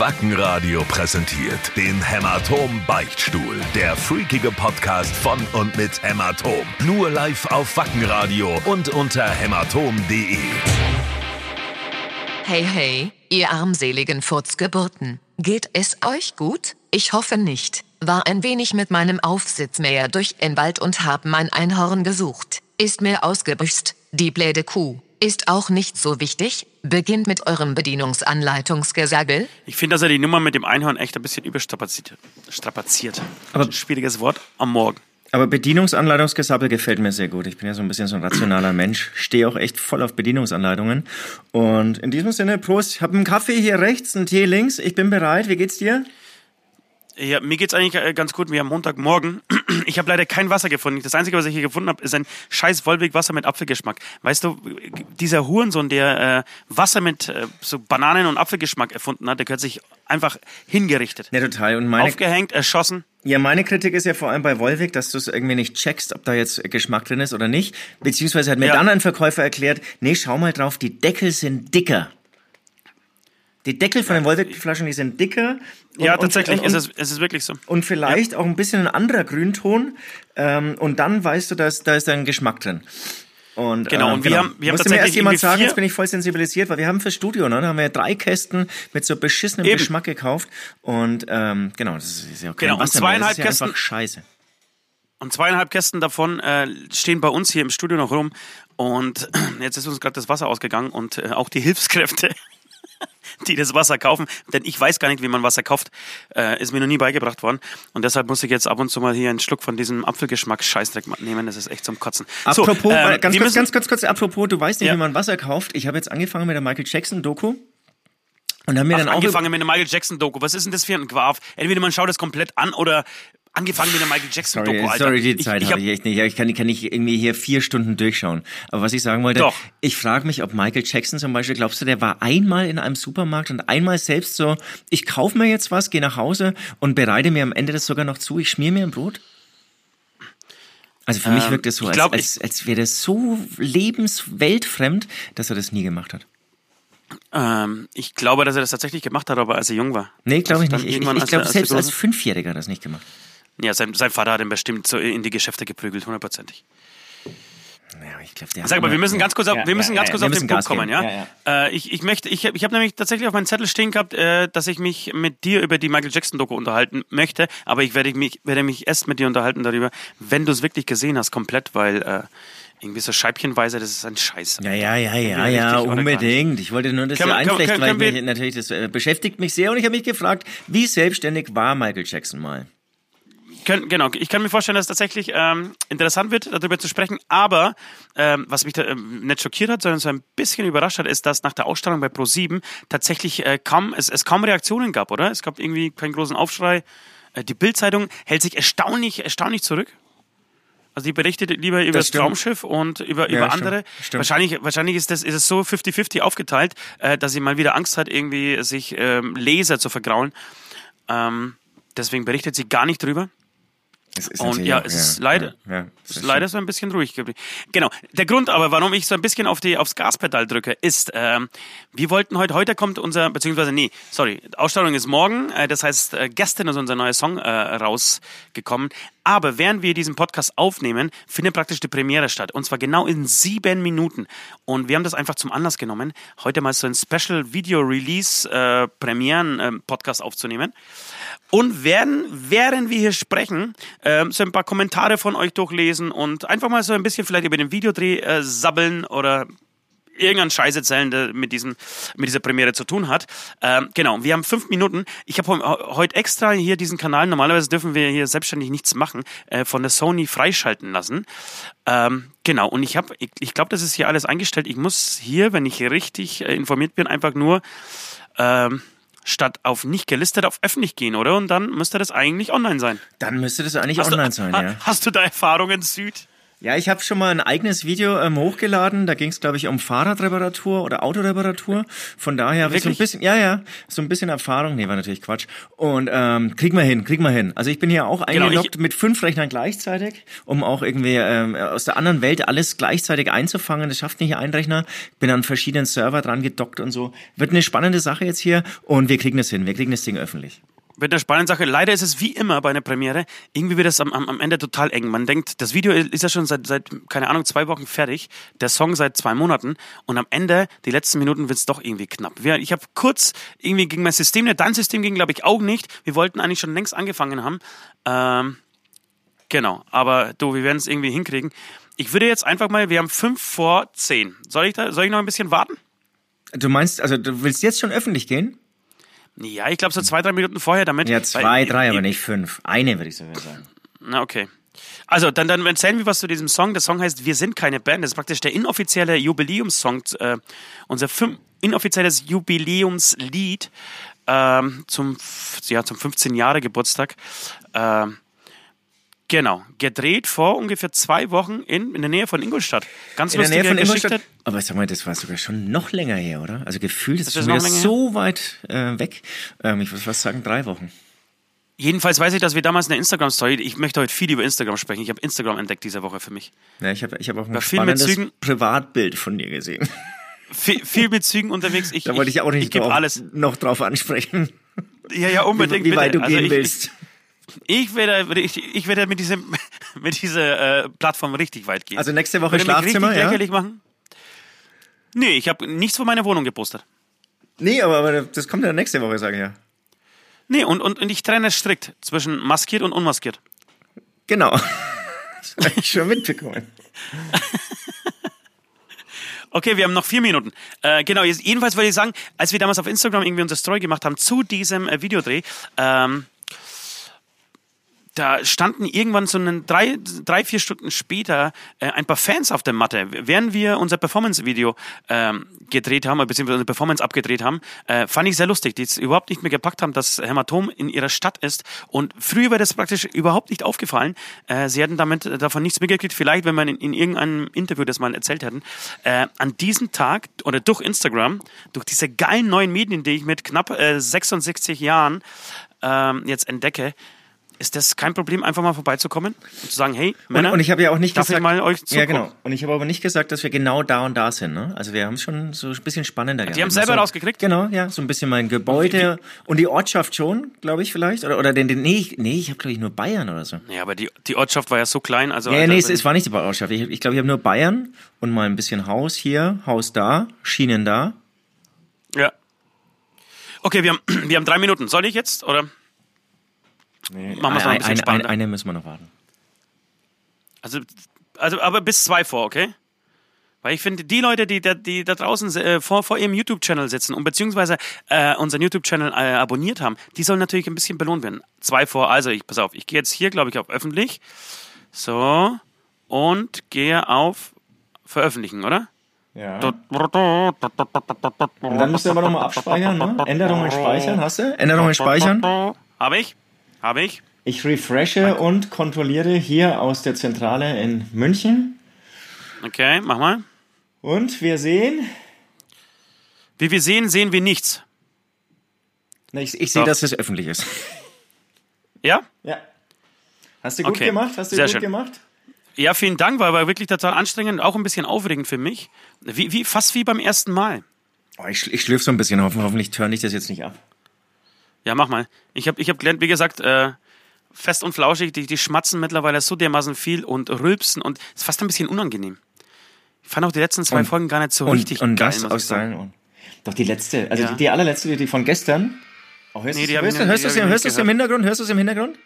Wackenradio präsentiert den Hämatom Beichtstuhl. Der freakige Podcast von und mit Hämatom. Nur live auf Wackenradio und unter hämatom.de. Hey, hey, ihr armseligen Furzgeburten. Geht es euch gut? Ich hoffe nicht. War ein wenig mit meinem Aufsitzmäher durch den Wald und hab mein Einhorn gesucht. Ist mir ausgebüxt. Die bläde Kuh. Ist auch nicht so wichtig. Beginnt mit eurem Bedienungsanleitungsgesagel. Ich finde, dass er die Nummer mit dem Einhorn echt ein bisschen überstrapaziert. Strapaziert. Aber- Schwieriges Wort am Morgen. Aber Bedienungsanleitungsgesabbel gefällt mir sehr gut. Ich bin ja so ein bisschen so ein rationaler Mensch, stehe auch echt voll auf Bedienungsanleitungen. Und in diesem Sinne, Prost, ich habe einen Kaffee hier rechts, einen Tee links. Ich bin bereit. Wie geht's dir? Ja, mir geht's eigentlich äh, ganz gut. Wir haben Montagmorgen. Ich habe leider kein Wasser gefunden. Das Einzige, was ich hier gefunden habe, ist ein scheiß Wolwig-Wasser mit Apfelgeschmack. Weißt du, dieser Hurensohn, der äh, Wasser mit äh, so Bananen- und Apfelgeschmack erfunden hat, der gehört sich einfach hingerichtet. Ja, total. Und meine, Aufgehängt, erschossen. ja, meine Kritik ist ja vor allem bei Wolwig, dass du es irgendwie nicht checkst, ob da jetzt Geschmack drin ist oder nicht. Beziehungsweise hat mir Ja. dann ein Verkäufer erklärt, nee, schau mal drauf, die Deckel sind dicker. Die Deckel von den Wolwig-Flaschen, die sind dicker. Und- Ja, tatsächlich und, ist und, es, es ist wirklich so. und vielleicht auch ein bisschen ein anderer Grünton. Ähm, und dann weißt du, dass da ist ein Geschmack drin. Und, Genau, äh, und wir haben- wir haben Musste mir erst tatsächlich jemand sagen, jetzt bin ich voll sensibilisiert, weil wir haben fürs Studio, ne, da haben wir drei Kästen mit so beschissenem Eben. Geschmack gekauft. Und ähm, genau, das ist, ist ja kein Genau, und mehr, zweieinhalb das ist ja Kästen- einfach scheiße. Und zweieinhalb Kästen davon äh, stehen bei uns hier im Studio noch rum. Und jetzt ist uns gerade das Wasser ausgegangen und äh, auch die Hilfskräfte, die das Wasser kaufen. Denn ich weiß gar nicht, wie man Wasser kauft. Äh, ist mir noch nie beigebracht worden. Und deshalb muss ich jetzt ab und zu mal hier einen Schluck von diesem Apfelgeschmack Scheißdreck nehmen. Das ist echt zum Kotzen. So, Apropos, ähm, äh, ganz, kurz, müssen- ganz kurz, kurz, apropos, du weißt nicht, Ja. wie man Wasser kauft. Ich habe jetzt angefangen mit der Michael Jackson Doku. Und haben mir Ach, dann auch angefangen mit einer Michael Jackson Doku. Was ist denn das für ein Quaff? Entweder man schaut das komplett an oder angefangen mit einer Michael Jackson Sorry, Doku, Alter. sorry, die Zeit ich, habe ich ich echt nicht. Ich kann, kann nicht irgendwie hier vier Stunden durchschauen. Aber was ich sagen wollte, Doch. ich frage mich, ob Michael Jackson zum Beispiel, glaubst du, der war einmal in einem Supermarkt und einmal selbst so, ich kaufe mir jetzt was, gehe nach Hause und bereite mir am Ende das sogar noch zu, ich schmier mir ein Brot? Also für mich Ähm, wirkt es so, ich als, glaub, als, als wäre das so lebensweltfremd, dass er das nie gemacht hat. Ähm, ich glaube, dass er das tatsächlich gemacht hat, aber als er jung war. Nee, glaube ich Also dann nicht. Ich, ich, ich glaube, selbst als Fünfjähriger hat er das nicht gemacht. Ja, sein, sein Vater hat ihn bestimmt so in die Geschäfte geprügelt, hundertprozentig. Ja, ich glaub, der Sag mal, wir müssen ganz kurz auf, Ja, wir müssen ja, ganz kurz auf den Punkt Gas kommen, geben. ja? Ja, Äh, ich, ich möchte, ich, ich habe nämlich tatsächlich auf meinem Zettel stehen gehabt, äh, dass ich mich mit dir über die Michael Jackson Doku unterhalten möchte, aber ich werde mich, werde mich erst mit dir unterhalten darüber, wenn du es wirklich gesehen hast, komplett, weil äh, irgendwie so scheibchenweise, das ist ein Scheiß. Ja, ja, ja, ja, ja, unbedingt. Ich wollte nur das Können hier einflechten, weil mich, natürlich, das äh, beschäftigt mich sehr und ich habe mich gefragt, wie selbstständig war Michael Jackson mal? Können, genau, ich kann mir vorstellen, dass es tatsächlich ähm, interessant wird, darüber zu sprechen. Aber ähm, was mich da, ähm, nicht schockiert hat, sondern so ein bisschen überrascht hat, ist, dass nach der Ausstrahlung bei Pro7 tatsächlich äh, kaum, es, es kaum Reaktionen gab, oder? Es gab irgendwie keinen großen Aufschrei. Äh, die Bildzeitung hält sich erstaunlich, erstaunlich zurück. Also die berichtet lieber über das, stimmt. Traumschiff und über, Ja, über stimmt. andere. Stimmt. Wahrscheinlich, wahrscheinlich ist, das, ist es so 50-50 aufgeteilt, äh, dass sie mal wieder Angst hat, irgendwie sich ähm, Leser zu vergraulen. Ähm, deswegen berichtet sie gar nicht drüber. Ist Und ja, es ist leider, Ja, ja, es ist leider so ein bisschen ruhig geblieben. Genau. Der Grund aber, warum ich so ein bisschen auf die, aufs Gaspedal drücke, ist, ähm, wir wollten heute, heute kommt unser, beziehungsweise nee, sorry, Ausstrahlung ist morgen, äh, das heißt, äh, gestern ist unser neuer Song äh, rausgekommen. Aber während wir diesen Podcast aufnehmen, findet praktisch die Premiere statt. Und zwar genau in sieben Minuten. Und wir haben das einfach zum Anlass genommen, heute mal so ein Special Video Release äh, Premieren äh, Podcast aufzunehmen. Und werden, während wir hier sprechen, ähm, so ein paar Kommentare von euch durchlesen und einfach mal so ein bisschen vielleicht über den Videodreh äh, sabbeln oder irgendeinen Scheiß erzählen, der mit, diesem, mit dieser Premiere zu tun hat. Ähm, genau, wir haben fünf Minuten. Ich habe heu- heute extra hier diesen Kanal, normalerweise dürfen wir hier selbstständig nichts machen, äh, von der Sony freischalten lassen. Ähm, genau, und ich habe, ich, ich glaube, das ist hier alles eingestellt. Ich muss hier, wenn ich richtig äh, informiert bin, einfach nur ähm, statt auf nicht gelistet auf öffentlich gehen, oder? Und dann müsste das eigentlich online sein. Dann müsste das eigentlich Hast online du, sein, ha- ja. Hast du da Erfahrungen, Süd? Ja, ich habe schon mal ein eigenes Video ähm, hochgeladen. Da ging es, glaube ich, um Fahrradreparatur oder Autoreparatur. Von daher habe ich so ein bisschen, ja, ja, so ein bisschen Erfahrung. Nee, war natürlich Quatsch. Und ähm, krieg mal hin, krieg mal hin. Also ich bin hier auch Genau, eingeloggt ich- mit fünf Rechnern gleichzeitig, um auch irgendwie ähm, aus der anderen Welt alles gleichzeitig einzufangen. Das schafft nicht ein Rechner. Bin an verschiedenen Server dran gedockt und so. Wird eine spannende Sache jetzt hier und wir kriegen das hin. Wir kriegen das Ding öffentlich. Mit einer spannenden Sache. Leider ist es wie immer bei einer Premiere, irgendwie wird es am, am, am Ende total eng. Man denkt, das Video ist ja schon seit, seit, keine Ahnung, zwei Wochen fertig, der Song seit zwei Monaten und am Ende, die letzten Minuten, wird es doch irgendwie knapp. Wir, ich habe kurz irgendwie gegen mein System, dein System ging, glaube ich, auch nicht. Wir wollten eigentlich schon längst angefangen haben. Ähm, genau, aber du, wir werden es irgendwie hinkriegen. Ich würde jetzt einfach mal, wir haben fünf vor zehn. Soll ich, da, soll ich noch ein bisschen warten? Du meinst, also du willst jetzt schon öffentlich gehen? Ja, ich glaube so zwei, drei Minuten vorher damit. Ja, zwei, drei, aber nicht fünf. Eine würde ich sogar sagen. Na, okay. Also, dann, dann erzählen wir was zu diesem Song. Der Song heißt Wir sind keine Band. Das ist praktisch der inoffizielle Jubiläumssong, äh, unser fünf, inoffizielles Jubiläumslied ähm, zum, ja, zum 15 Jahre Geburtstag. Ähm, genau. Gedreht vor ungefähr zwei Wochen in, in der Nähe von Ingolstadt. Ganz In der Nähe von Geschichte. Ingolstadt. Aber sag mal, das war sogar schon noch länger her, oder? Also gefühlt ist es schon wieder so weit äh, weg. Ähm, ich würde fast sagen drei Wochen. Jedenfalls weiß ich, dass wir damals eine Instagram-Story, ich möchte heute viel über Instagram sprechen. Ich habe Instagram entdeckt diese Woche für mich. Ja, ich habe ich hab auch ein mit spannendes Zügen- Privatbild von dir gesehen. Viel, viel mit Zügen unterwegs. Ich, Da wollte ich auch nicht ich drauf, alles. noch drauf ansprechen, Ja, ja, unbedingt. wie weit bitte. du Also gehen ich, willst. Ich werde, ich, werde mit diesem, mit dieser äh, Plattform richtig weit gehen. Also nächste Woche Schlafzimmer, richtig ja? lächerlich machen. Nee, ich habe nichts von meiner Wohnung gepostet. Nee, aber, aber das kommt ja nächste Woche, sage ich ja. Nee, und, und, und ich trenne strikt zwischen maskiert und unmaskiert. Genau. Das habe ich schon mitbekommen. Okay, wir haben noch vier Minuten. Äh, genau, jedenfalls wollte ich sagen, als wir damals auf Instagram irgendwie unsere Story gemacht haben zu diesem äh, Videodreh, ähm, da standen irgendwann so einen drei, drei vier Stunden später äh, ein paar Fans auf der Matte. Während wir unser Performance-Video ähm, gedreht haben, beziehungsweise unsere Performance abgedreht haben, äh, fand ich sehr lustig, die es überhaupt nicht mehr gepackt haben, dass Hämatom in ihrer Stadt ist. Und früher wäre das praktisch überhaupt nicht aufgefallen. Äh, sie hätten damit äh, davon nichts mitgekriegt, vielleicht, wenn man in, in irgendeinem Interview das mal erzählt hätten. Äh, an diesem Tag oder durch Instagram, durch diese geilen neuen Medien, die ich mit knapp äh, 66 Jahren ähm, jetzt entdecke, ist das kein Problem, einfach mal vorbeizukommen und zu sagen, hey, Und, Männer, und ich habe ja auch nicht gesagt, mal euch ja zugucken? genau. Und ich habe aber nicht gesagt, dass wir genau da und da sind. Ne? Also wir haben es schon so ein bisschen spannender gehalten. haben selber so, rausgekriegt? Genau, ja, so ein bisschen mein Gebäude und die Ortschaft schon, glaube ich vielleicht, oder oder den, den nee, ich, nee, ich habe glaube ich nur Bayern oder so. Ja, aber die, die Ortschaft war ja so klein. Also, Ja, Alter, nee, es, wenn- es war nicht die Ortschaft. Ich glaube, ich, glaub, ich habe nur Bayern und mal ein bisschen Haus hier, Haus da, Schienen da. ja. Okay, wir haben, wir haben drei Minuten. Soll ich jetzt? Oder? Nee, Machen wir's noch ein bisschen eine, spannender. eine müssen wir noch warten. Also, also, aber bis zwei vor, okay? Weil ich finde, die Leute, die da, die da draußen äh, vor, vor ihrem YouTube-Channel sitzen und beziehungsweise äh, unseren YouTube-Channel äh, abonniert haben, die sollen natürlich ein bisschen belohnt werden. Zwei vor, also ich, pass auf, ich gehe jetzt hier, glaube ich, auf öffentlich. So. Und gehe auf veröffentlichen, oder? Ja. Und dann müsst ihr aber nochmal abspeichern, ne? Änderungen speichern, hast du? Änderungen speichern. Habe ich? Habe ich? Ich refreshe und kontrolliere hier aus der Zentrale in München. Okay, mach mal. Und wir sehen, Wie wir sehen, sehen wir nichts. na, ich, ich sehe, dass es öffentlich ist. Ja? Ja. Hast du gut Okay, gemacht? Hast du sehr gut schön. gemacht? Ja, vielen Dank, war, war wirklich total anstrengend, auch ein bisschen aufregend für mich. Wie, wie, fast wie beim ersten Mal. Oh, ich, ich schlürfe so ein bisschen, hoffen, hoffentlich turn ich das jetzt nicht ab. Ja, mach mal. Ich habe ich hab gelernt, wie gesagt, äh, fest und flauschig, die, die schmatzen mittlerweile so dermaßen viel und rülpsen und ist fast ein bisschen unangenehm. Ich fand auch die letzten zwei Und- Folgen gar nicht so Und, richtig und geil, das muss aus seinen Ohren. Doch die letzte, also Ja. die, die allerletzte, die, von gestern. Oh, hörst Nee, du hörst, hörst es hörst es im Hintergrund? Hörst du es im Hintergrund?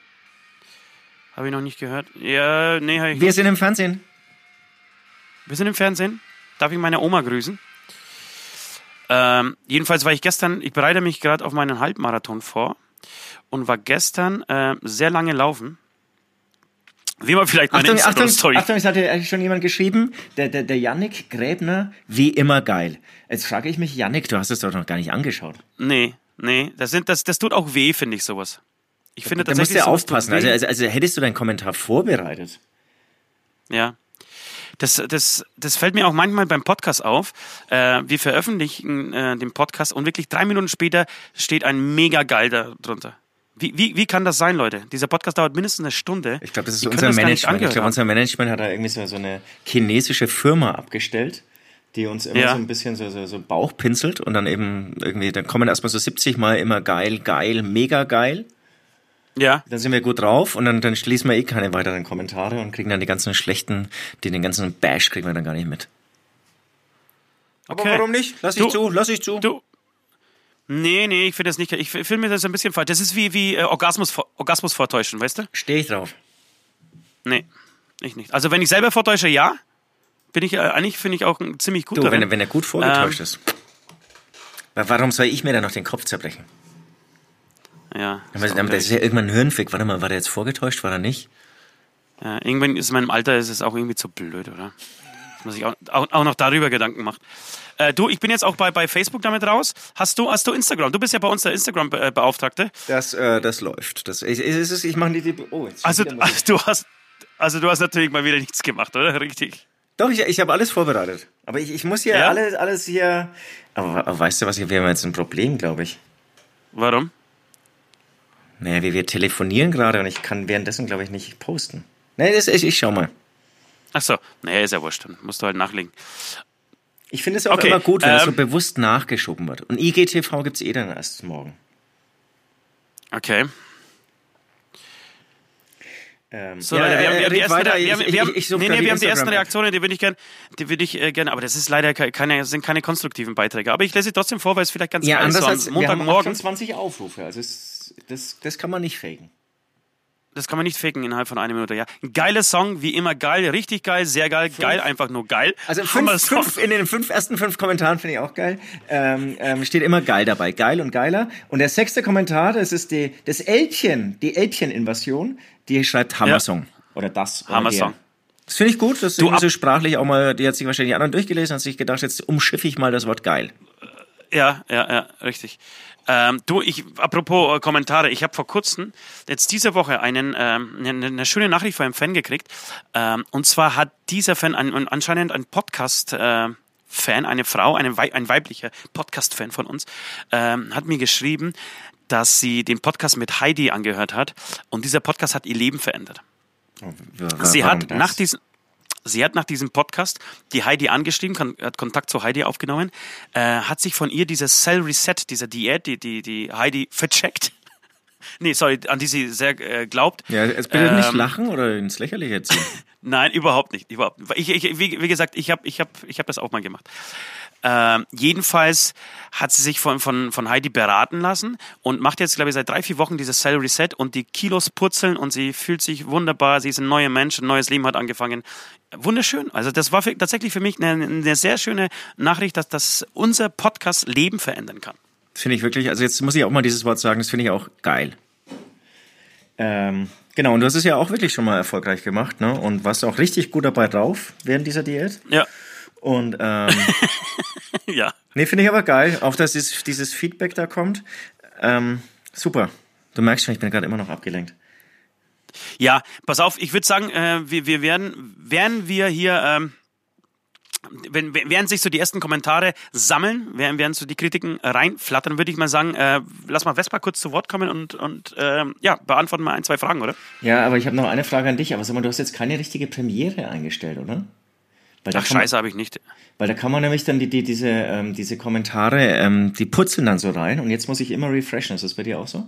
Habe ich noch nicht gehört. Ja, nee, hab ich Wir nicht. sind im Fernsehen. Wir sind im Fernsehen. Darf ich meine Oma grüßen? Ähm, jedenfalls war ich gestern, ich bereite mich gerade auf meinen Halbmarathon vor und war gestern äh, sehr lange laufen. Wie man vielleicht meine Instagram-Story. Achtung, es hatte eigentlich schon jemand geschrieben, der, der, der Yannick Gräbner, wie immer geil. Jetzt frage ich mich, Yannick, du hast es doch noch gar nicht angeschaut. Nee, nee, das, sind, das, das tut auch weh, finde ich, sowas. Ich finde Da musst tatsächlich du ja aufpassen. Also, also, also hättest du deinen Kommentar vorbereitet. Ja. Das, das, das fällt mir auch manchmal beim Podcast auf. Äh, wir veröffentlichen äh, den Podcast und wirklich drei Minuten später steht ein mega geil darunter. Wie, wie, wie kann das sein, Leute? Dieser Podcast dauert mindestens eine Stunde. Ich glaube, das ist unser das Management. Ich glaube, unser Management hat da irgendwie so, so eine chinesische Firma abgestellt, die uns immer Ja. so ein bisschen so, so, so Bauch pinselt und dann eben irgendwie, dann kommen erstmal so 70 Mal immer geil, geil, mega geil. Ja. Dann sind wir gut drauf und dann, dann schließen wir eh keine weiteren Kommentare und kriegen dann die ganzen schlechten, die, den ganzen Bash kriegen wir dann gar nicht mit. Aber Okay. warum nicht? Lass Du- ich zu, lass ich zu. Du. Nee, nee, ich finde das nicht. Ich finde mir das ein bisschen falsch. Das ist wie, wie äh, Orgasmus, Orgasmus vortäuschen, weißt du? Stehe ich drauf. Nee, ich nicht. Also wenn ich selber vortäusche, ja. Bin ich äh, eigentlich, finde ich auch ein ziemlich guter. Du, wenn, er- wenn er gut vorgetäuscht Ähm. ist. Wa- Warum soll ich mir dann noch den Kopf zerbrechen? Ja, Aber auch das ist ja irgendwann ein Hirnfick. Warte mal, war der jetzt vorgetäuscht, war er nicht? Ja, irgendwann ist in meinem Alter ist es auch irgendwie zu blöd, oder? Dass man sich auch, auch, auch noch darüber Gedanken macht. Äh, du, ich bin jetzt auch bei, bei Facebook damit raus. Hast du, hast du Instagram? Du bist ja bei uns der Instagram-Beauftragte. Das, äh, das läuft. Das, ich, ich, ich, ich mache die, die. Oh, jetzt Also, also, du hast, also du hast natürlich mal wieder nichts gemacht, oder? Richtig. Doch, ich, ich habe alles vorbereitet. Aber ich, ich muss hier Ja? alles, alles hier. Aber, aber weißt du was, wir haben jetzt ein Problem, glaube ich. Warum? Naja, wir, wir telefonieren gerade und ich kann währenddessen, glaube ich, nicht posten. Nee, das, ich, ich schau mal. Ach so, naja, ist ja wurscht. Dann musst du halt nachlegen. Ich finde es auch Okay, immer gut, wenn es so ähm, bewusst nachgeschoben wird. Und IGTV gibt's eh dann erst morgen. Okay. Ähm, So, Leute, wir haben, wir haben die ersten, nee, nee. Reaktionen, die würde ich gerne, die würde ich äh, gerne, aber das ist leider ke- keine, sind keine konstruktiven Beiträge. Aber ich lese sie trotzdem vor, weil es vielleicht ganz Ja, geil ist. So am Montagmorgen. 28 Aufrufe. Also es, das, das kann man nicht faken. Das kann man nicht faken innerhalb von einer Minute, ja. Ein geiler Song, wie immer geil, richtig geil, sehr geil, geil, einfach nur geil. Also fünf, fünf, in den fünf ersten fünf Kommentaren finde ich auch geil. Ähm, ähm, steht immer geil dabei. Geil und geiler. Und der sechste Kommentar, das ist die, das Elbchen, die Elbchen-Invasion, die schreibt Hammersong. Oder das. oder Hammersong. der. Das finde ich gut. Das ist Du, so sprachlich auch mal, die hat sich wahrscheinlich die anderen durchgelesen, hat sich gedacht, jetzt umschiffe ich mal das Wort geil. Ja, ja, ja, richtig. Ähm, du, ich, apropos äh, Kommentare, ich habe vor kurzem jetzt diese Woche einen, ähm, eine, eine schöne Nachricht von einem Fan gekriegt. Ähm, und zwar hat dieser Fan ein, ein, anscheinend ein Podcast. Äh, Fan, eine Frau, eine Wei ein weiblicher Podcast-Fan von uns, ähm, hat mir geschrieben, dass sie den Podcast mit Heidi angehört hat und dieser Podcast hat ihr Leben verändert. Sie Warum hat nach diesem Sie hat nach diesem Podcast die Heidi angeschrieben, kon- hat Kontakt zu Heidi aufgenommen, äh, hat sich von ihr dieses Cell Reset, dieser Diät, die, die, die Heidi vercheckt. Nee, sorry, an die sie sehr äh, glaubt. Ja, jetzt bitte nicht Ähm, lachen oder ins Lächerliche ziehen. Nein, überhaupt nicht. Überhaupt. nicht. Ich, ich, wie, wie gesagt, ich habe ich hab, ich hab das auch mal gemacht. Ähm, jedenfalls hat sie sich von, von, von Heidi beraten lassen und macht jetzt, glaube ich, seit drei, vier Wochen dieses Cell Reset und die Kilos purzeln und sie fühlt sich wunderbar. Sie ist ein neuer Mensch, ein neues Leben hat angefangen. Wunderschön. Also das war für, tatsächlich für mich eine, eine sehr schöne Nachricht, dass das unser Podcast Leben verändern kann. Finde ich wirklich, also jetzt muss ich auch mal dieses Wort sagen, das finde ich auch geil. Ähm, genau, und du hast es ja auch wirklich schon mal erfolgreich gemacht, ne? Und warst auch richtig gut dabei drauf während dieser Diät. Ja, Und ähm, ja. nee, finde ich aber geil, auch dass dieses, dieses Feedback da kommt. Ähm, super. Du merkst schon, ich bin gerade immer noch abgelenkt. Ja, pass auf, ich würde sagen, äh, wir, wir werden, werden wir hier, ähm, wenn, während sich so die ersten Kommentare sammeln, während, während so die Kritiken reinflattern, würde ich mal sagen, äh, lass mal Vespa kurz zu Wort kommen und, und ähm, ja, beantworten mal ein, zwei Fragen, oder? Ja, aber ich habe noch eine Frage an dich. Aber sag mal, du hast jetzt keine richtige Premiere eingestellt, oder? Ach, scheiße, habe ich nicht. Weil da kann man nämlich dann die, die, diese, ähm, diese Kommentare, ähm, die putzeln dann so rein und jetzt muss ich immer refreshen. Ist das bei dir auch so?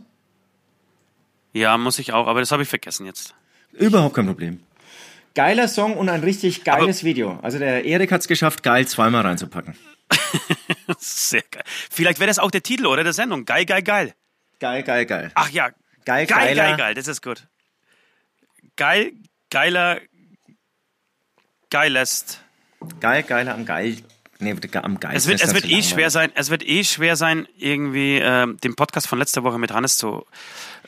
Ja, muss ich auch, aber das habe ich vergessen jetzt. Überhaupt kein Problem. Geiler Song und ein richtig geiles Video. Also der Erik hat es geschafft, geil zweimal reinzupacken. Sehr geil. Vielleicht wäre das auch der Titel, oder, der Sendung. Geil, geil, geil. Geil, geil, geil. Ach ja. Geil, geil, geiler. geil, geil, das ist gut. Geil, geiler, geilest. Geil, geiler am geil. Nee, am geil. Es wird, es wird eh schwer sein, es wird eh schwer sein, irgendwie ähm, den Podcast von letzter Woche mit Hannes zu,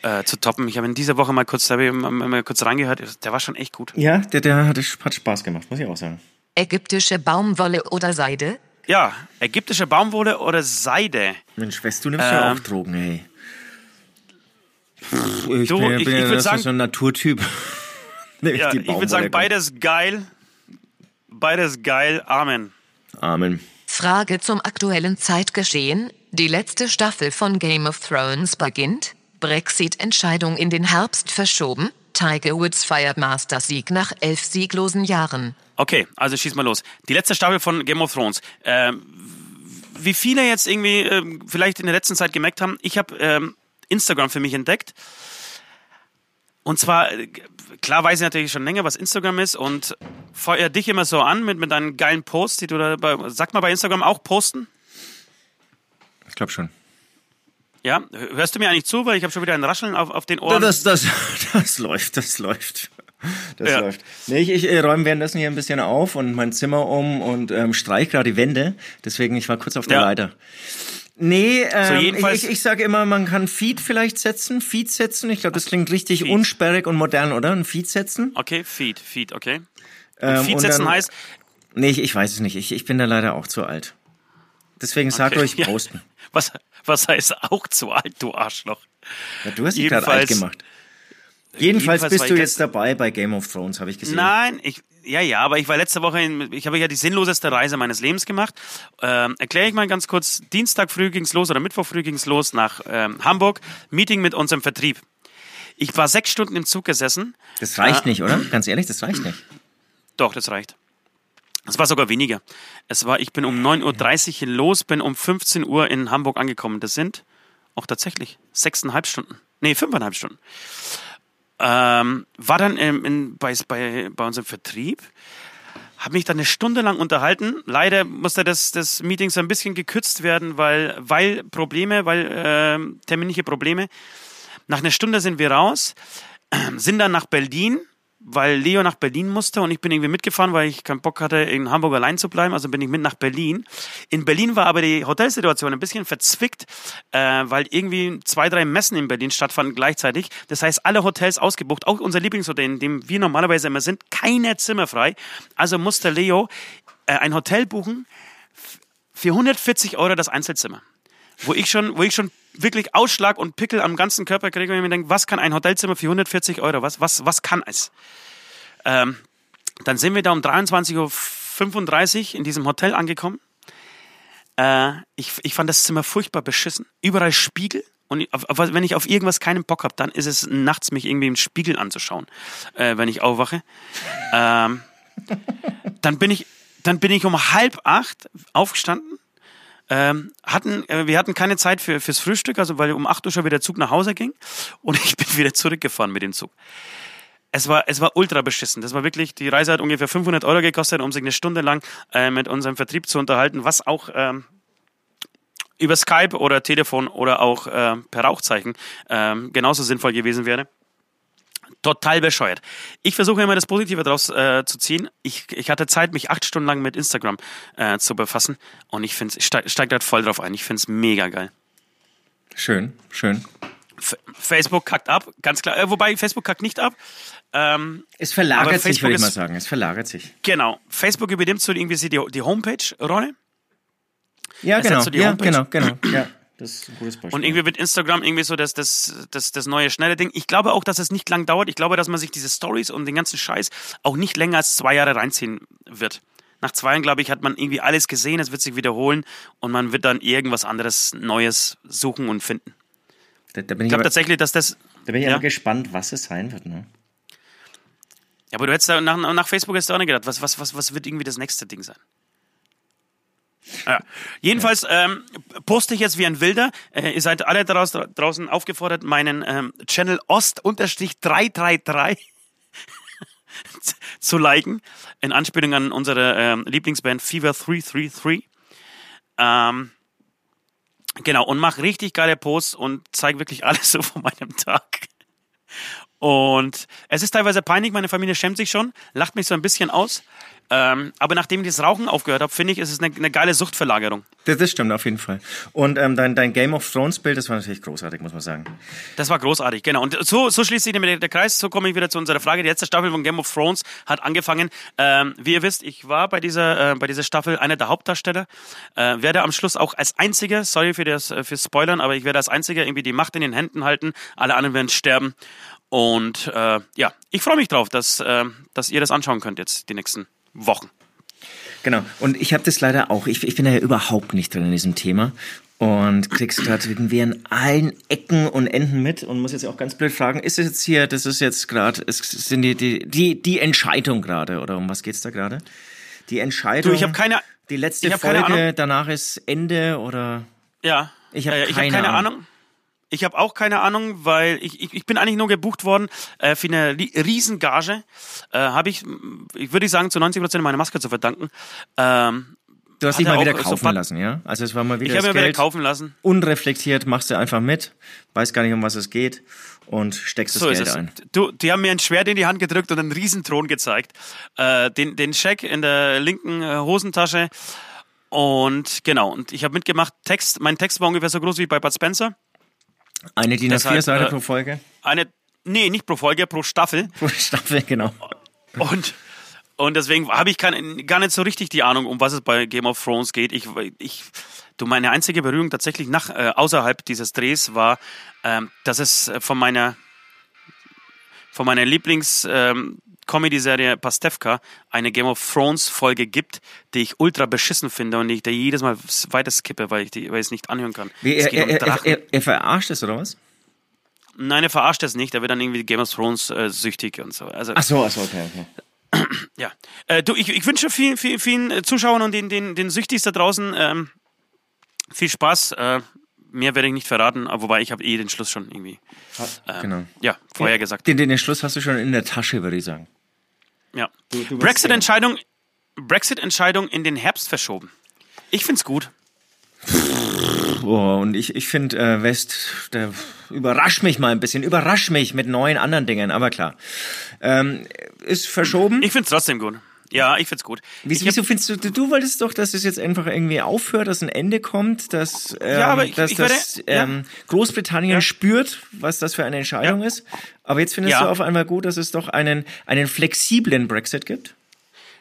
äh, zu toppen. Ich habe in dieser Woche mal kurz, da habe ich mal, mal kurz reingehört, der war schon echt gut. Ja, der, der hat, hat Spaß gemacht, muss ich auch sagen. Ägyptische Baumwolle oder Seide? Ja, ägyptische Baumwolle oder Seide? Mensch, weißt du, nimmst ja Ähm. auch Drogen, ey. Pff, ich Du, bin, ich- bin ich ja so- sagen- so ein Naturtyp. Ja, ich würde sagen, beides geil. Beides geil. Amen. Amen. Frage zum aktuellen Zeitgeschehen. Die letzte Staffel von Game of Thrones beginnt. Brexit-Entscheidung in den Herbst verschoben. Tiger Woods feiert Master-Sieg nach elf sieglosen Jahren. Okay, also schieß mal los. Die letzte Staffel von Game of Thrones. Ähm, wie viele jetzt irgendwie ähm, vielleicht in der letzten Zeit gemerkt haben, ich habe ähm, Instagram für mich entdeckt. Und zwar, äh, klar weiß ich natürlich schon länger, was Instagram ist und feuer dich immer so an mit, mit deinen geilen Posts, die du da bei, sag mal bei Instagram auch posten? Ich glaube schon. Ja, hörst du mir eigentlich zu, weil ich habe schon wieder ein Rascheln auf, auf den Ohren. Das, das, das läuft, das läuft. Das ja. läuft. Nee, ich, ich äh, räume währenddessen hier ein bisschen auf und mein Zimmer um und ähm, streich gerade die Wände. Deswegen, ich war kurz auf der ja. Leiter. Nee, ähm, so ich, ich, ich sage immer, man kann Feed vielleicht setzen, Feed setzen. Ich glaube, das klingt richtig Feed. unsperrig und modern, oder? Ein Feed setzen. Okay, Feed, Feed, okay. Ähm, Feed setzen dann, heißt... Nee, ich, ich weiß es nicht. Ich, ich bin da leider auch zu alt. Deswegen sag okay. euch posten. Ja. Was, was heißt auch zu alt, du Arschloch? Ja, du hast dich gerade alt gemacht. Jedenfalls, jedenfalls bist du jetzt dabei bei Game of Thrones, habe ich gesehen. Nein, ich, ja, ja, aber ich war letzte Woche, in, ich habe ja die sinnloseste Reise meines Lebens gemacht. Ähm, Erkläre ich mal ganz kurz, Dienstag früh ging's los oder Mittwoch früh ging's los nach ähm, Hamburg, Meeting mit unserem Vertrieb. Ich war sechs Stunden im Zug gesessen. Das reicht äh, nicht, oder? Ganz ehrlich, das reicht nicht. Doch, das reicht. Es war sogar weniger. Es war, ich bin um 9.30 Uhr los, bin um 15 Uhr in Hamburg angekommen. Das sind auch tatsächlich sechseinhalb Stunden. Nee, fünfeinhalb Stunden. Ähm, war dann in, in, bei, bei, bei unserem Vertrieb, habe mich dann eine Stunde lang unterhalten. Leider musste das, das Meeting so ein bisschen gekürzt werden, weil, weil Probleme, weil äh, terminliche Probleme. Nach einer Stunde sind wir raus, sind dann nach Berlin weil Leo nach Berlin musste und ich bin irgendwie mitgefahren, weil ich keinen Bock hatte, in Hamburg allein zu bleiben. Also bin ich mit nach Berlin. In Berlin war aber die Hotelsituation ein bisschen verzwickt, äh, weil irgendwie zwei, drei Messen in Berlin stattfanden gleichzeitig. Das heißt, alle Hotels ausgebucht, auch unser Lieblingshotel, in dem wir normalerweise immer sind, keine Zimmer frei. Also musste Leo äh, ein Hotel buchen für 140 Euro das Einzelzimmer. Wo ich schon, wo ich schon wirklich Ausschlag und Pickel am ganzen Körper kriege, wenn ich mir denke, was kann ein Hotelzimmer für 140 Euro? Was, was, was kann es? Ähm, dann sind wir da um 23.35 Uhr in diesem Hotel angekommen. Äh, ich, ich fand das Zimmer furchtbar beschissen. Überall Spiegel. Und wenn ich auf irgendwas keinen Bock habe, dann ist es nachts, mich irgendwie im Spiegel anzuschauen, äh, wenn ich aufwache. Ähm, dann bin ich, dann bin ich um halb acht aufgestanden, ähm, hatten, äh, wir hatten keine Zeit für, fürs Frühstück, also weil um 8 Uhr schon wieder der Zug nach Hause ging und ich bin wieder zurückgefahren mit dem Zug. Es war, es war ultra beschissen. Das war wirklich, die Reise hat ungefähr 500 Euro gekostet, um sich eine Stunde lang äh, mit unserem Vertrieb zu unterhalten, was auch ähm, über Skype oder Telefon oder auch äh, per Rauchzeichen ähm, genauso sinnvoll gewesen wäre total bescheuert. Ich versuche immer das Positive daraus äh, zu ziehen. Ich, ich hatte Zeit, mich acht Stunden lang mit Instagram äh, zu befassen und ich finde, ich steige steig da voll drauf ein. Ich finde es mega geil. Schön, schön. F Facebook kackt ab, ganz klar. Äh, wobei Facebook kackt nicht ab. Ähm, es verlagert sich, würde ich mal sagen. Es verlagert sich. Genau. Facebook übernimmt so irgendwie die, die Homepage-Rolle. Ja, genau. So ja, genau, genau. Ja. Das ist ein gutes Beispiel. Und irgendwie wird Instagram irgendwie so das, das, das, das neue schnelle Ding. Ich glaube auch, dass es nicht lang dauert. Ich glaube, dass man sich diese Stories und den ganzen Scheiß auch nicht länger als zwei Jahre reinziehen wird. Nach zwei Jahren, glaube ich, hat man irgendwie alles gesehen, es wird sich wiederholen und man wird dann irgendwas anderes Neues suchen und finden. Da, da ich glaube tatsächlich, dass das. Da bin ich ja. aber gespannt, was es sein wird, ne? Ja, aber du hättest da nach, nach Facebook hast du auch nicht gedacht, was, was, was, was wird irgendwie das nächste Ding sein? Ja. Jedenfalls ähm, poste ich jetzt wie ein Wilder. Äh, ihr seid alle draus, draußen aufgefordert, meinen ähm, Channel Ost-333 zu liken. In Anspielung an unsere ähm, Lieblingsband Fever 333. Ähm, genau, und mach richtig geile Posts und zeig wirklich alles so von meinem Tag. Und es ist teilweise peinlich, meine Familie schämt sich schon, lacht mich so ein bisschen aus. Ähm, aber nachdem ich das Rauchen aufgehört habe, finde ich, ist es eine, eine geile Suchtverlagerung. Das, das, stimmt auf jeden Fall. Und ähm, dein, dein Game of Thrones Bild, das war natürlich großartig, muss man sagen. Das war großartig, genau. Und so, so schließt sich der, der Kreis. So komme ich wieder zu unserer Frage. Die letzte Staffel von Game of Thrones hat angefangen. Ähm, wie ihr wisst, ich war bei dieser, äh, bei dieser Staffel einer der Hauptdarsteller. Äh, werde am Schluss auch als einziger, sorry für das äh, für Spoilern, aber ich werde als einziger irgendwie die Macht in den Händen halten. Alle anderen werden sterben. Und äh, ja, ich freue mich drauf, dass, äh, dass ihr das anschauen könnt jetzt die nächsten Wochen. Genau. Und ich habe das leider auch. Ich, ich bin da ja überhaupt nicht drin in diesem Thema und kriegst gerade irgendwie an allen Ecken und Enden mit und muss jetzt auch ganz blöd fragen, ist es jetzt hier, das ist jetzt gerade, sind die, die, die, die Entscheidung gerade oder um was geht's da gerade? Die Entscheidung. Du, ich habe keine. Die letzte Folge, danach ist Ende oder? Ja. Ich habe äh, keine, hab keine Ahnung. Ahnung. Ich habe auch keine Ahnung, weil ich, ich, ich bin eigentlich nur gebucht worden äh, für eine ri- Riesengage. Äh, habe ich, ich würde sagen, zu 90 Prozent meine Maske zu verdanken. Ähm, Du hast dich mal wieder kaufen sofort- lassen, ja? Also es war mal wieder ich habe das mir wieder Geld. kaufen lassen. Unreflektiert machst du einfach mit, weißt gar nicht, um was es geht und steckst das So ist Geld ein. Du, die haben mir ein Schwert in die Hand gedrückt und einen Riesenthron gezeigt. Äh, den, den Scheck in der linken äh, Hosentasche. Und genau, und ich habe mitgemacht, Text, mein Text war ungefähr so groß wie bei Bud Spencer. Eine DIN Deshalb, A4-Seite äh, pro Folge. Eine, nee, nicht pro Folge, pro Staffel. Pro Staffel, genau. Und, und deswegen habe ich kein, gar nicht so richtig die Ahnung, um was es bei Game of Thrones geht. Ich, ich, du, meine einzige Berührung tatsächlich nach, äh, außerhalb dieses Drehs war, ähm, dass es äh, von meiner, von meiner Lieblings, ähm, Comedy-Serie Pastewka eine Game of Thrones Folge gibt, die ich ultra beschissen finde und ich da jedes Mal weiter skippe, weil ich die, es nicht anhören kann. Wie, er, um er, er, er, er verarscht es, oder was? Nein, er verarscht es nicht, er wird dann irgendwie Game of Thrones äh, süchtig und so. Also, Ach so, ach so, okay, okay. Ja, äh, du, ich, ich wünsche vielen, vielen, vielen äh, Zuschauern und den, den, den Süchtis da draußen ähm, viel Spaß. Äh, mehr werde ich nicht verraten, wobei ich habe eh den Schluss schon irgendwie, ähm, genau. ja, vorher gesagt. Den, den Schluss hast du schon in der Tasche, würde ich sagen. Ja. Brexit-Entscheidung Brexit-Entscheidung in den Herbst verschoben. Ich find's gut. Boah, und ich, ich finde, äh, West, der überrascht mich mal ein bisschen, überrasch mich mit neuen anderen Dingen, aber klar. Ähm, ist verschoben. Ich find's trotzdem gut. Ja, ich find's gut. Wieso, hab- wieso findest du, du, du wolltest doch, dass es jetzt einfach irgendwie aufhört, dass ein Ende kommt, dass, ähm, aber ich- dass, ich dass werde- ja. ähm, Großbritannien Ja. spürt, was das für eine Entscheidung Ja. ist. Aber jetzt findest Ja. du auf einmal gut, dass es doch einen, einen flexiblen Brexit gibt.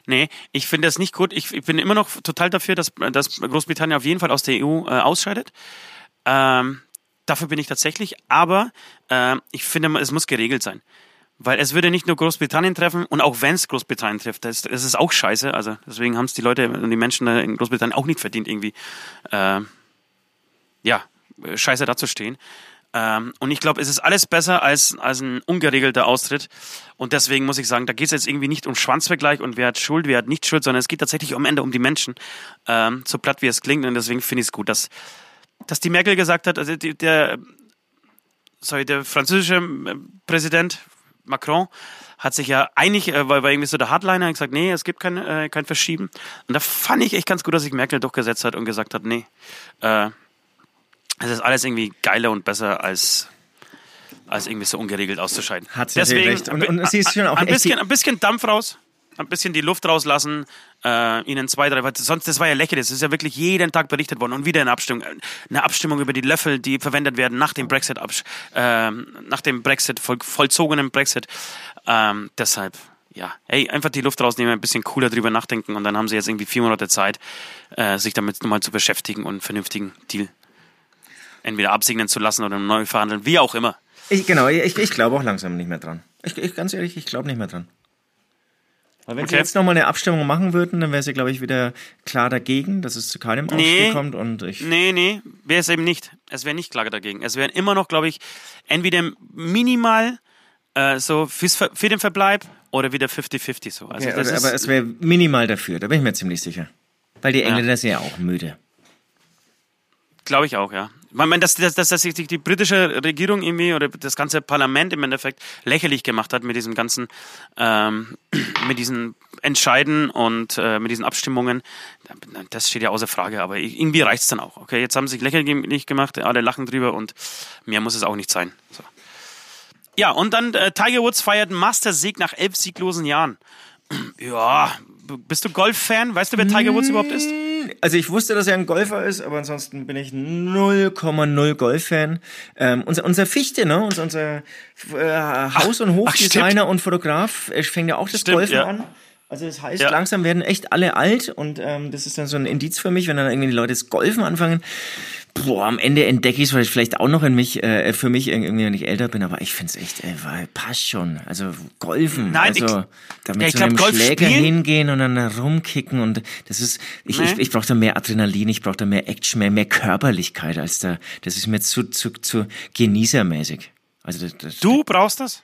Nee, ich finde das nicht gut. Ich, ich bin immer noch total dafür, dass, dass Großbritannien auf jeden Fall aus der EU äh, ausscheidet. Ähm, dafür bin ich tatsächlich. Aber ähm, ich finde, es muss geregelt sein. Weil es würde nicht nur Großbritannien treffen und auch wenn es Großbritannien trifft, das, das ist auch scheiße. Also deswegen haben es die Leute und die Menschen in Großbritannien auch nicht verdient, irgendwie äh, ja, scheiße dazustehen. Ähm, und ich glaube, es ist alles besser als, als ein ungeregelter Austritt. Und deswegen muss ich sagen, da geht es jetzt irgendwie nicht um Schwanzvergleich und wer hat Schuld, wer hat nicht Schuld, sondern es geht tatsächlich am Ende um die Menschen. Ähm, so platt wie es klingt. Und deswegen finde ich es gut, dass, dass die Merkel gesagt hat, also die, der, sorry, der französische äh, Präsident Macron hat sich ja einig, äh, weil war irgendwie so der Hardliner, hat gesagt, nee, es gibt kein, äh, kein Verschieben. Und da fand ich echt ganz gut, dass sich Merkel durchgesetzt hat und gesagt hat, nee, äh, es ist alles irgendwie geiler und besser als als irgendwie so ungeregelt auszuscheiden. Hat sie natürlich recht. Und- und sie ist schon auch ein bisschen, ein bisschen Dampf raus, ein bisschen die Luft rauslassen, äh, ihnen zwei, drei, sonst, das war ja lächerlich, das ist ja wirklich jeden Tag berichtet worden und wieder eine Abstimmung, eine Abstimmung über die Löffel, die verwendet werden nach dem Brexit, ähm, nach dem Brexit, voll, vollzogenen Brexit. Ähm, deshalb, ja, hey, einfach die Luft rausnehmen, ein bisschen cooler drüber nachdenken und dann haben sie jetzt irgendwie vier Monate Zeit, äh, sich damit nochmal zu beschäftigen und einen vernünftigen Deal entweder absegnen zu lassen oder neu verhandeln, wie auch immer. Ich, genau, ich, ich glaube auch langsam nicht mehr dran. Ich, ich, ganz ehrlich, ich glaube nicht mehr dran. Weil wenn sie Okay. jetzt nochmal eine Abstimmung machen würden, dann wäre sie, glaube ich, wieder klar dagegen, dass es zu keinem Ausstieg Nee. kommt. Und ich, Nee, nee, wäre es eben nicht. Es wäre nicht klar dagegen. Es wären immer noch, glaube ich, entweder minimal äh, so Ver- für den Verbleib oder wieder 50-50 so. Also ja, das aber, ist, aber es wäre minimal dafür, da bin ich mir ziemlich sicher. Weil die Engländer sind ja auch müde. Glaube ich auch, ja. Ich meine, dass, dass, dass, dass sich die, britische Regierung irgendwie oder das ganze Parlament im Endeffekt lächerlich gemacht hat mit diesem ganzen, ähm, mit diesen Entscheiden und äh, mit diesen Abstimmungen, das steht ja außer Frage, aber irgendwie reicht's dann auch. Okay, jetzt haben sie sich lächerlich gemacht, alle lachen drüber und mehr muss es auch nicht sein. So. Ja, und dann äh, Tiger Woods feiert Master-Sieg nach elf sieglosen Jahren. ja, bist du Golf-Fan? Weißt du, wer Tiger Woods überhaupt ist? Also ich wusste, dass er ein Golfer ist, aber ansonsten bin ich 0,0 Golf-Fan. Ähm, unser, unser Fichte, ne? Unser, unser äh, Haus- und Hofdesigner und Fotograf äh, fängt ja auch das Stimmt, Golfen ja. an. Also das heißt, Ja. langsam werden echt alle alt und ähm, das ist dann so ein Indiz für mich, wenn dann irgendwie die Leute das Golfen anfangen. Boah, am Ende entdecke ich es vielleicht auch noch in mich, äh, für mich irgendwie, wenn ich älter bin, aber ich finde es echt, ey, weil, passt schon. Also Golfen, Nein, also ich- damit ja, ich so glaub, einem Golf Schläger spielen- hingehen und dann da rumkicken und das ist, ich, ich, Nee. ich brauche da mehr Adrenalin, ich brauche da mehr Action, mehr, mehr Körperlichkeit als da, das ist mir zu, zu, zu genießermäßig. Also das, das, Du brauchst das?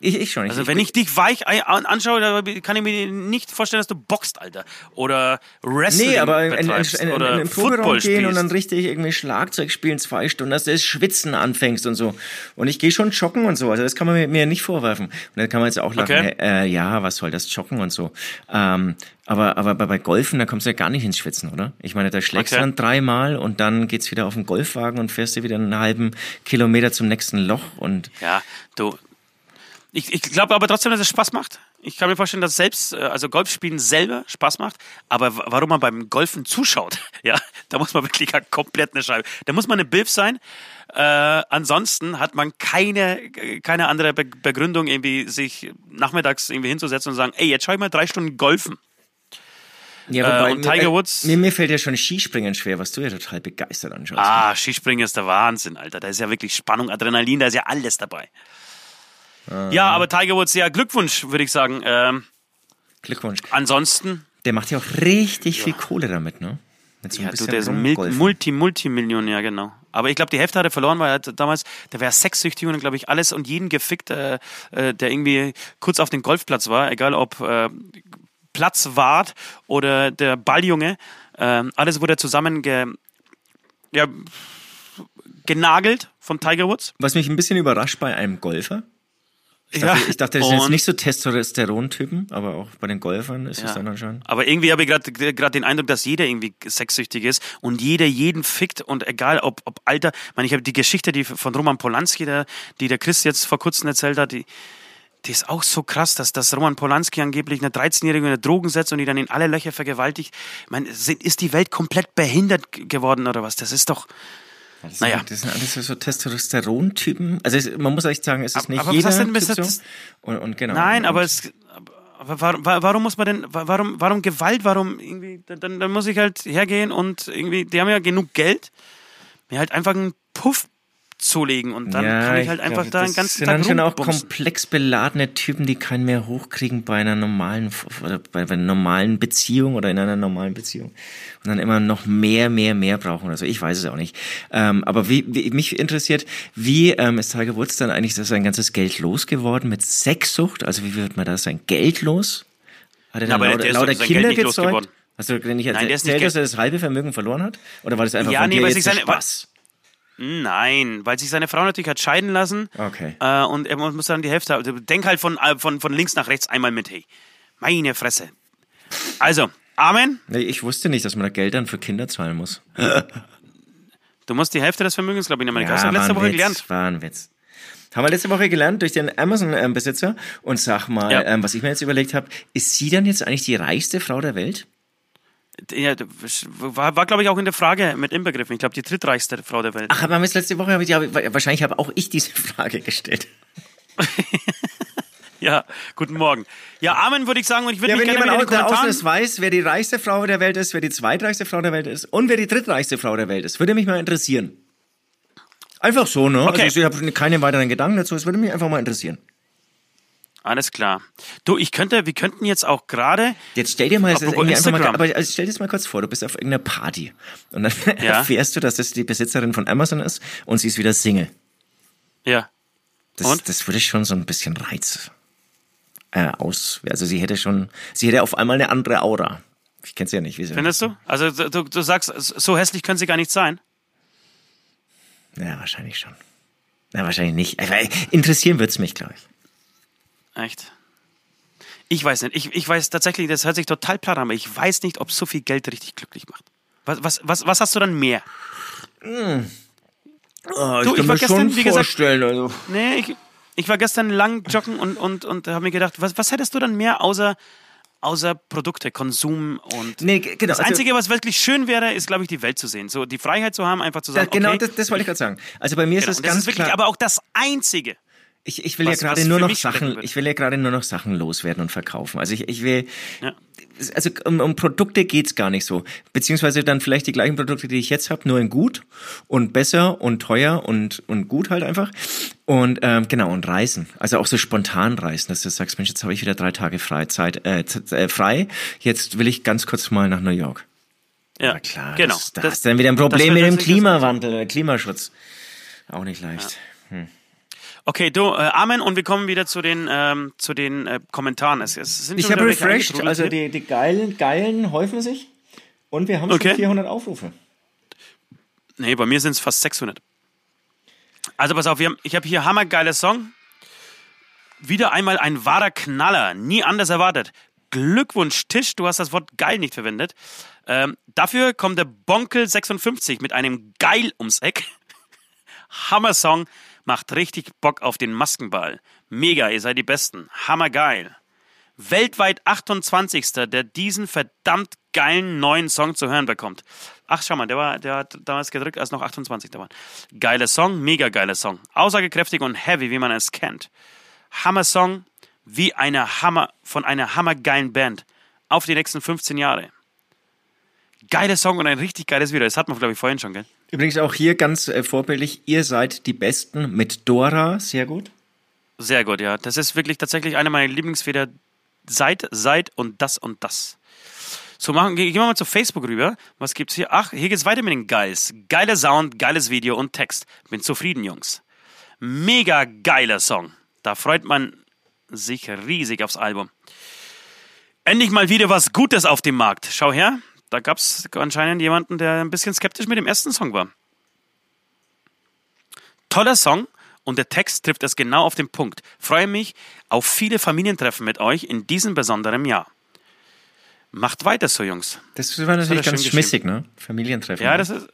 Ich, ich schon. Also wenn ich dich weich anschaue, kann ich mir nicht vorstellen, dass du boxt, Alter. Oder Wrestling Nee, aber in, in, in, in, in, oder in den Proberaum Football gehen und dann richtig irgendwie Schlagzeug spielen zwei Stunden, dass du das Schwitzen anfängst und so. Und ich gehe schon joggen und so. Also das kann man mir, mir nicht vorwerfen. Und dann kann man jetzt auch lachen, Okay. äh, ja, was soll das Joggen und so. Ähm, aber, aber bei, bei Golfen, da kommst du ja gar nicht ins Schwitzen, oder? Ich meine, da schlägst du Okay. dann dreimal und dann geht's wieder auf den Golfwagen und fährst du wieder einen halben Kilometer zum nächsten Loch und Ja, du. Ich, ich glaube aber trotzdem, dass es Spaß macht. Ich kann mir vorstellen, dass selbst, äh, also Golfspielen selber Spaß macht, aber warum man beim Golfen zuschaut, ja, da muss man wirklich komplett eine Scheibe. Da muss man eine Bilf sein. Äh, ansonsten hat man keine, keine andere Be Begründung, irgendwie sich nachmittags irgendwie hinzusetzen und sagen, ey, jetzt schau ich mal drei Stunden golfen. Ja, Äh, und Tiger Woods- Mir, mir fällt ja schon Skispringen schwer, was du ja total begeistert anschaust. Ah, Skispringen ist der Wahnsinn, Alter. Da ist ja wirklich Spannung, Adrenalin, da ist ja alles dabei. Ja, aber Tiger Woods, ja, Glückwunsch, würde ich sagen. Ähm, Glückwunsch. ansonsten, Der macht ja auch richtig viel Kohle damit, ne? Mit so ja, du, der ist ein. Multi, Multimillionär, genau. Aber ich glaube, die Hälfte hat er verloren, weil er damals, der wäre sexsüchtig und, glaube ich, alles und jeden gefickt, äh, äh, der irgendwie kurz auf dem Golfplatz war, egal ob äh, Platzwart oder der Balljunge. Äh, alles wurde zusammen ge, ja, genagelt von Tiger Woods. Was mich ein bisschen überrascht bei einem Golfer. Ich Ja, dachte, ich dachte das sind jetzt nicht so Testosteron-Typen, aber auch bei den Golfern ist es Ja. dann anscheinend. Aber irgendwie habe ich gerade den Eindruck, dass jeder irgendwie sexsüchtig ist und jeder jeden fickt und egal ob, ob Alter. Ich meine, ich habe die Geschichte, die von Roman Polanski, der, die der Chris jetzt vor kurzem erzählt hat, die, die ist auch so krass, dass, dass Roman Polanski angeblich eine 13-Jährige in eine Drogen setzt und die dann in alle Löcher vergewaltigt. Ich meine, ist die Welt komplett behindert geworden oder was? Das ist doch. Das Naja. Sind, das sind alles so- Testosteron-Typen. Also es, man muss echt sagen, es ist nicht aber was jeder du denn Typ so. Und, und genau. Nein, und, aber es. Warum, warum muss man denn, warum, warum Gewalt, warum irgendwie, dann, dann muss ich halt hergehen und irgendwie, die haben ja genug Geld, mir halt einfach einen Puff zulegen und dann ja, kann ich halt glaub, einfach da das den ganzen sind Tag dann schon auch komplex beladene Typen, die keinen mehr hochkriegen bei einer normalen oder bei, bei einer normalen Beziehung oder in einer normalen Beziehung und dann immer noch mehr, mehr, mehr brauchen oder so. Ich weiß es auch nicht. Ähm, aber wie, wie mich interessiert, wie ähm, ist Tiger Woods dann eigentlich sein ganzes Geld losgeworden mit Sexsucht? Also wie wird man da sein Geld los? Hat er Ja, dann aber lauter, lauter Kinder gezeugt? Hast du nicht Nein, der ist nicht erzählt, dass er das halbe Vermögen verloren hat? Oder war das einfach Ja, nee, weil sich seine- Spaß? Nein, weil sich seine Frau natürlich hat scheiden lassen Okay. äh, und er muss dann die Hälfte, also denk halt von, äh, von, von links nach rechts einmal mit, hey. Meine Fresse. Also, Amen. Nee, ich wusste nicht, dass man da Geld dann für Kinder zahlen muss. Du musst die Hälfte des Vermögens, glaube ich, in Amerika. Hast du war letzte Woche Witz, gelernt. War ein Witz. Haben wir letzte Woche gelernt durch den Amazon-Besitzer. Und sag mal, Ja. ähm, was ich mir jetzt überlegt habe, ist sie dann jetzt eigentlich die reichste Frau der Welt? Ja, war, war glaube ich, auch in der Frage mit inbegriffen. Ich glaube, die drittreichste Frau der Welt. Ach, aber jetzt letzte Woche habe ich, wahrscheinlich habe auch ich diese Frage gestellt. Ja, guten Morgen. Ja, Amen würde ich sagen und ich würde Ja, mich wenn gerne jemand mit den außen es weiß, wer die reichste Frau der Welt ist, wer die zweitreichste Frau der Welt ist und wer die drittreichste Frau der Welt ist, würde mich mal interessieren. Einfach so, ne? Okay. Also ich habe keine weiteren Gedanken dazu, es würde mich einfach mal interessieren. Alles klar. Du, ich könnte, wir könnten jetzt auch gerade... Jetzt stell dir mal, irgendwie einfach mal, aber also stell dir das mal kurz vor, du bist auf irgendeiner Party und dann Ja. erfährst du, dass das die Besitzerin von Amazon ist und sie ist wieder Single. Ja. Das, Und? das würde schon so ein bisschen Reiz äh, aus. Also sie hätte schon, sie hätte auf einmal eine andere Aura. Ich kenn's ja nicht, wie sie. Findest du? Also du, du sagst, so hässlich können sie gar nicht sein. Ja, wahrscheinlich schon. Na, wahrscheinlich nicht. Aber interessieren wird's mich, glaube ich. Echt? Ich weiß nicht. Ich, ich weiß tatsächlich, das hört sich total platt an, aber ich weiß nicht, ob so viel Geld richtig glücklich macht. Was, was, was, was hast du dann mehr? Oh, Du, ich war gestern, wie gesagt- vorstellen, also. Nee, ich, ich war gestern lang joggen und, und, und habe mir gedacht, was, was hättest du dann mehr außer, außer Produkte, Konsum und. Nee, genau. Das also- Einzige, was wirklich schön wäre, ist, glaube ich, die Welt zu sehen. So die Freiheit zu haben, einfach zu Da, sagen, genau, okay, das, das wollte ich gerade sagen. Also bei mir ist genau. es Und das ganz ist wirklich klar. aber auch das Einzige. Ich, ich will Was- ja gerade nur noch Sachen, ich will ja gerade nur noch Sachen loswerden und verkaufen. Also ich, ich will, Ja. also um, um Produkte geht's gar nicht so. Beziehungsweise dann vielleicht die gleichen Produkte, die ich jetzt habe, nur in gut und besser und teuer und, und gut halt einfach. Und ähm, genau, und Reisen. Also auch so spontan reisen, dass du sagst, Mensch, jetzt habe ich wieder drei Tage Freizeit, äh, äh, frei. Jetzt will ich ganz kurz mal nach New York. Ja, Na klar, genau. das, da hast du dann wieder ein Problem das mit dem Klimawandel, Klimaschutz. Auch nicht leicht. Okay, du, äh, Amen und wir kommen wieder zu den, ähm, zu den äh, Kommentaren. Es, es sind Ich habe refreshed, also die, die geilen, geilen häufen sich. Und wir haben Okay. schon 400 Aufrufe. Nee, bei mir sind es fast 600. Also pass auf, wir haben, ich habe hier hammergeiler Song. Wieder einmal ein wahrer Knaller. Nie anders erwartet. Glückwunsch, Tisch, du hast das Wort geil nicht verwendet. Ähm, dafür kommt der Bonkel 56 mit einem Geil ums Eck. Hammer-Song, macht richtig Bock auf den Maskenball. Mega, ihr seid die Besten. Hammergeil. Weltweit 28. der diesen verdammt geilen neuen Song zu hören bekommt. Ach, schau mal, der, war, der hat damals gedrückt, als noch 28 da waren. Geiler Song, mega geiler Song. Aussagekräftig und heavy, wie man es kennt. Hammer-Song, wie eine Hammer, von einer hammergeilen Band. Auf die nächsten 15 Jahre. Geiler Song und ein richtig geiles Video. Das hat man, glaube ich, vorhin schon, gell? Übrigens auch hier ganz äh, vorbildlich, ihr seid die Besten mit Dora, sehr gut. Sehr gut, ja. Das ist wirklich tatsächlich einer meiner Lieblingsfeder. Seit, seit und das und das. So, machen, gehen wir mal zu Facebook rüber. Was gibt's hier? Ach, hier geht's weiter mit den Geils. Geiler Sound, geiles Video und Text. Bin zufrieden, Jungs. Mega geiler Song. Da freut man sich riesig aufs Album. Endlich mal wieder was Gutes auf dem Markt. Schau her, da gab's anscheinend jemanden, der ein bisschen skeptisch mit dem ersten Song war. Toller Song und der Text trifft es genau auf den Punkt. Freue mich auf viele Familientreffen mit euch in diesem besonderen Jahr. Macht weiter so, Jungs. Das war natürlich er ganz schmissig, ne? Familientreffen. Ja, das ist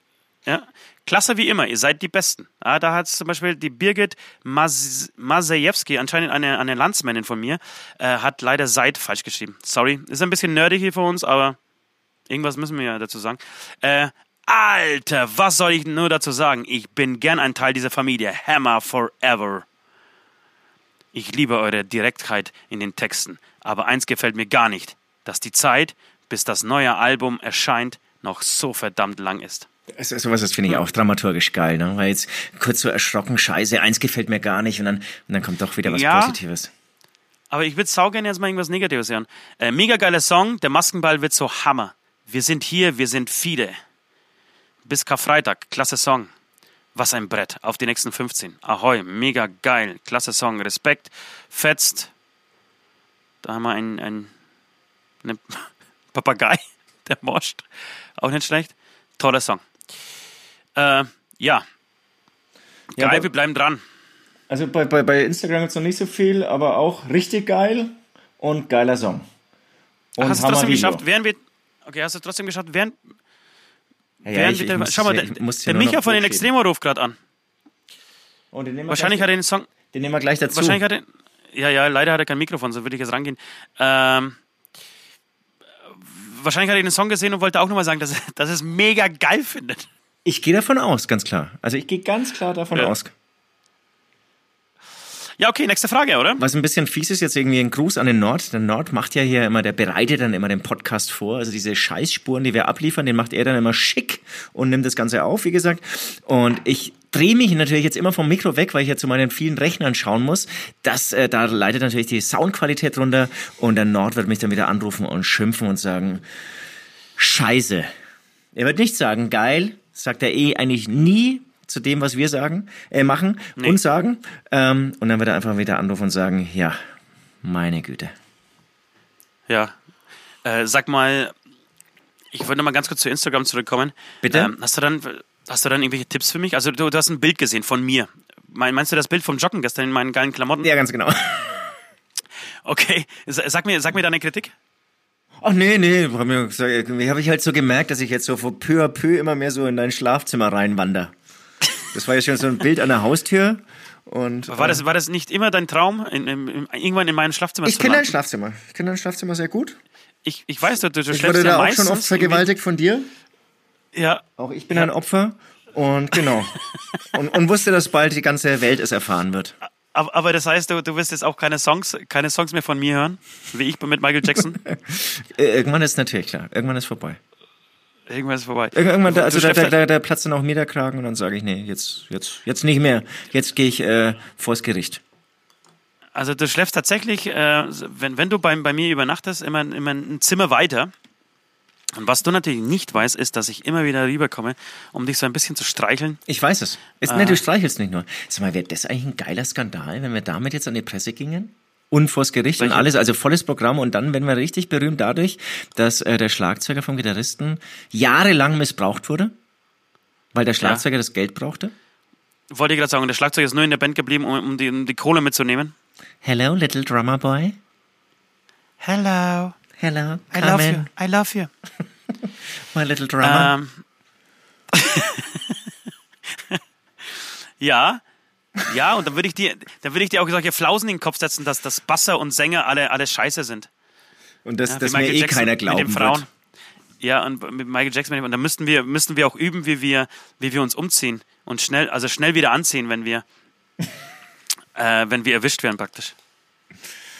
ja klasse wie immer. Ihr seid die Besten. Ja, da hat zum Beispiel die Birgit Mas Masejewski, anscheinend eine, eine Landsmännin von mir, äh, hat leider Seid falsch geschrieben. Sorry, ist ein bisschen nerdig hier für uns, aber irgendwas müssen wir ja dazu sagen. Äh, Alter, was soll ich nur dazu sagen? Ich bin gern ein Teil dieser Familie. Hammer forever. Ich liebe eure Direktheit in den Texten, aber eins gefällt mir gar nicht, dass die Zeit, bis das neue Album erscheint, noch so verdammt lang ist. Also, sowas das finde ich auch dramaturgisch geil, ne? Weil jetzt kurz so erschrocken, scheiße, eins gefällt mir gar nicht und dann, und dann kommt doch wieder was Ja. Positives. Aber ich würde saugern jetzt mal irgendwas Negatives hören. Äh, mega geiler Song, der Maskenball wird so Hammer. Wir sind hier, wir sind viele. Bis Karfreitag, klasse Song. Was ein Brett, auf die nächsten 15. Ahoi, mega geil, klasse Song, Respekt, fetzt. Da haben wir einen, einen, einen Papagei, der moscht. Auch nicht schlecht. Toller Song. Äh, ja, Ja, geil, aber- wir bleiben dran. Also bei, bei, bei Instagram es noch nicht so viel, aber auch richtig geil und geiler Song. Und hast du trotzdem geschafft, während wir. Okay, hast du trotzdem geschafft, während, Ja, ja, ich, ich muss schau mal, der, der Micha von den. Extremo ruft gerade an. Und den nehmen wir Wahrscheinlich gleich, hat er den Song. den nehmen wir gleich dazu. Wahrscheinlich hat er. Ja, ja, leider hat er kein Mikrofon, so würde ich jetzt rangehen. Ähm, wahrscheinlich hat er den Song gesehen und wollte auch nochmal sagen, dass er, dass er es mega geil findet. ich gehe davon aus, ganz klar. Also ich gehe ganz klar davon Ja. aus. Ja, okay, nächste Frage, oder? Was ein bisschen fies ist, jetzt irgendwie ein Gruß an den Nord. Der Nord macht ja hier immer, der bereitet dann immer den Podcast vor. Also diese Scheißspuren, die wir abliefern, den macht er dann immer schick und nimmt das Ganze auf, wie gesagt. Und ich drehe mich natürlich jetzt immer vom Mikro weg, weil ich ja zu meinen vielen Rechnern schauen muss. Das, äh, da leidet natürlich die Soundqualität runter und der Nord wird mich dann wieder anrufen und schimpfen und sagen, Scheiße. Er wird nicht sagen, geil, sagt er eh eigentlich nie zu dem, was wir sagen, äh, machen und sagen. Ähm, und dann wird er einfach wieder anrufen und sagen, ja, meine Güte. Ja. Äh, sag mal, ich wollte noch mal ganz kurz zu Instagram zurückkommen. Bitte? Ähm, hast, du dann, hast du dann irgendwelche Tipps für mich? Also, du, du hast ein Bild gesehen von mir. Mein- Meinst du das Bild vom Joggen gestern in meinen geilen Klamotten? Ja, ganz genau. Okay, sag mir, sag mir deine Kritik. Ach nee, nee, irgendwie habe ich halt so gemerkt, dass ich jetzt so peu à peu immer mehr so in dein Schlafzimmer reinwander. Das war ja schon so ein Bild an der Haustür. Und War das, war das nicht immer dein Traum, in, in, irgendwann in meinem Schlafzimmer ich zu kenne dein? Schlafzimmer. Ich kenne dein Schlafzimmer sehr gut. Ich, ich weiß, du, du, Ich wurde ja da auch schon oft vergewaltigt von dir. Ja, Auch ich bin ein Opfer. Und genau. und, und wusste, dass bald die ganze Welt es erfahren wird. Aber, aber das heißt, du, du wirst jetzt auch keine Songs, keine Songs mehr von mir hören, wie ich mit Michael Jackson. Äh, Irgendwann ist natürlich klar. Irgendwann ist vorbei. Irgendwas ist vorbei. Ir- Irgendwann, da, also da, da, halt- da, da platzt dann auch mir der Kragen und dann sage ich, nee, jetzt, jetzt, jetzt nicht mehr. Jetzt gehe ich äh, vors Gericht. Also du schläfst tatsächlich, äh, wenn, wenn du bei, bei mir übernachtest, immer, immer ein Zimmer weiter. Und was du natürlich nicht weißt, ist, dass ich immer wieder rüberkomme, um dich so ein bisschen zu streicheln. Ich weiß es. Ist, Ah. nee, du streichelst nicht nur. Sag mal, wäre das eigentlich ein geiler Skandal, wenn wir damit jetzt an die Presse gingen? Und vors Gericht und Welche? alles, also volles Programm und dann werden wir richtig berühmt dadurch, dass äh, der Schlagzeuger vom Gitarristen jahrelang missbraucht wurde, weil der Schlagzeuger das Geld brauchte. Wollte ich gerade sagen, der Schlagzeug ist nur in der Band geblieben, um, um, die, um die Kohle mitzunehmen. Hello, little drummer boy. Hello, Hello, I come love in, you, I love you. my little drummer. Ähm, ja, ja, und dann würde ich dir, dann würde ich dir auch solche Flausen in den Kopf setzen, dass, dass Basser und Sänger alle, alle scheiße sind. und das, Ja, das mir eh Jackson keiner mit den glauben Frauen. wird. Ja, und mit Michael Jackson. Und da müssten wir, müssten wir auch üben, wie wir, wie wir uns umziehen und schnell, also schnell wieder anziehen, wenn wir, äh, wenn wir erwischt werden praktisch.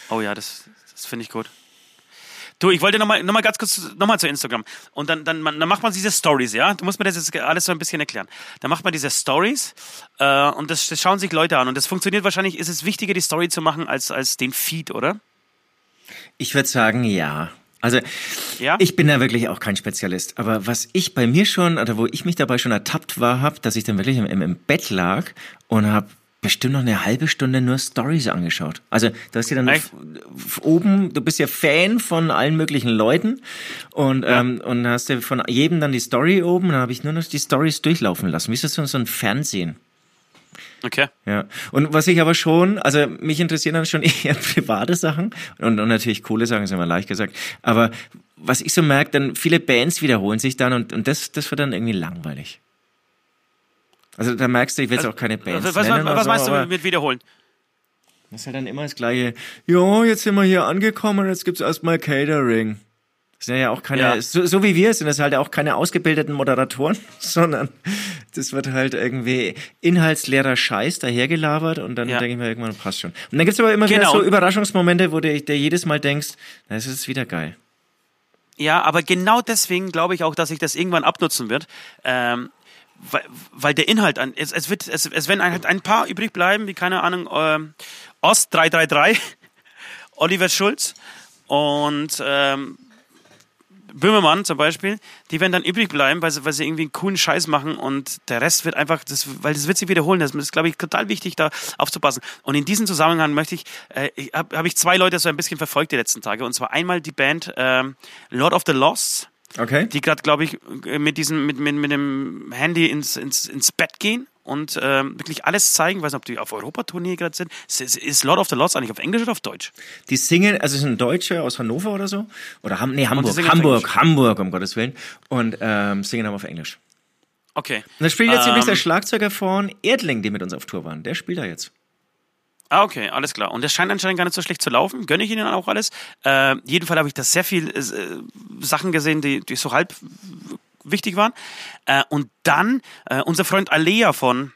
Oh ja, das, das finde ich gut. Du, ich wollte nochmal noch mal ganz kurz nochmal zu Instagram. Und dann, dann, dann macht man diese Stories, ja? Du musst mir das jetzt alles so ein bisschen erklären. Dann macht man diese Stories äh, und das, das schauen sich Leute an. Und das funktioniert wahrscheinlich, ist es wichtiger, die Story zu machen, als, als den Feed, oder? Ich würde sagen, ja. Also Ja? ich bin da wirklich auch kein Spezialist. Aber was ich bei mir schon, oder wo ich mich dabei schon ertappt war, hab, dass ich dann wirklich im, im Bett lag und habe bestimmt noch eine halbe Stunde nur Stories angeschaut. Also du hast ja dann oben, du bist ja Fan von allen möglichen Leuten und ähm, und hast ja von jedem dann die Story oben. Dann habe ich nur noch die Stories durchlaufen lassen. Wie ist das so, so ein Fernsehen? Okay. Ja. Und was ich aber schon, also mich interessieren dann schon eher private Sachen und, und natürlich coole Sachen, ist immer leicht gesagt. Aber was ich so merke, dann viele Bands wiederholen sich dann und, und das, das wird dann irgendwie langweilig. Also da merkst du, ich will jetzt auch keine Bands Also, was, nennen. was, was so, meinst du mit, wiederholen? Das ist halt dann immer das gleiche. Ja, jetzt sind wir hier angekommen, jetzt gibt's erstmal Catering. Das sind ja auch keine, Ja. so, so wie wir sind das halt auch keine ausgebildeten Moderatoren, sondern das wird halt irgendwie inhaltsleerer Scheiß dahergelabert und dann Ja. denke ich mir irgendwann, passt schon. Und dann gibt's aber immer wieder Genau. so Überraschungsmomente, wo du dir jedes Mal denkst, das ist wieder geil. Ja, aber genau deswegen glaube ich auch, dass sich das irgendwann abnutzen wird. Ähm, weil, weil der Inhalt an, es, es wird, es, es werden halt ein paar übrig bleiben, wie keine Ahnung, ähm, Ost 333, Oliver Schulz und ähm, Böhmermann zum Beispiel, die werden dann übrig bleiben, weil sie, weil sie irgendwie einen coolen Scheiß machen und der Rest wird einfach, das, weil das wird sich wiederholen. Das ist, glaube ich, total wichtig, da aufzupassen. Und in diesem Zusammenhang möchte ich, äh, habe hab ich zwei Leute so ein bisschen verfolgt die letzten Tage. Und zwar einmal die Band ähm, Lord of the Lost, Okay? die gerade, glaube ich, äh, mit diesem, mit, mit, mit dem Handy ins, ins, ins Bett gehen und ähm, wirklich alles zeigen. Ich weiß nicht, ob die auf Europatournee gerade sind. Ist, Lord of the Lost eigentlich auf Englisch oder auf Deutsch? Die singen, also es sind Deutsche aus Hannover oder so. Oder Ham, nee, Hamburg, Hamburg. Hamburg, um Gottes Willen. Und ähm, singen aber auf Englisch. Okay. Und da spielt jetzt übrigens Ähm. der Schlagzeuger von Erdling, die mit uns auf Tour waren. Der spielt da jetzt. Ah, okay, alles klar. Und das scheint anscheinend gar nicht so schlecht zu laufen. Gönne ich Ihnen auch alles. Äh, jeden Fall habe ich da sehr viel äh, Sachen gesehen, die, die so halb wichtig waren. Äh, und dann äh, unser Freund Alea von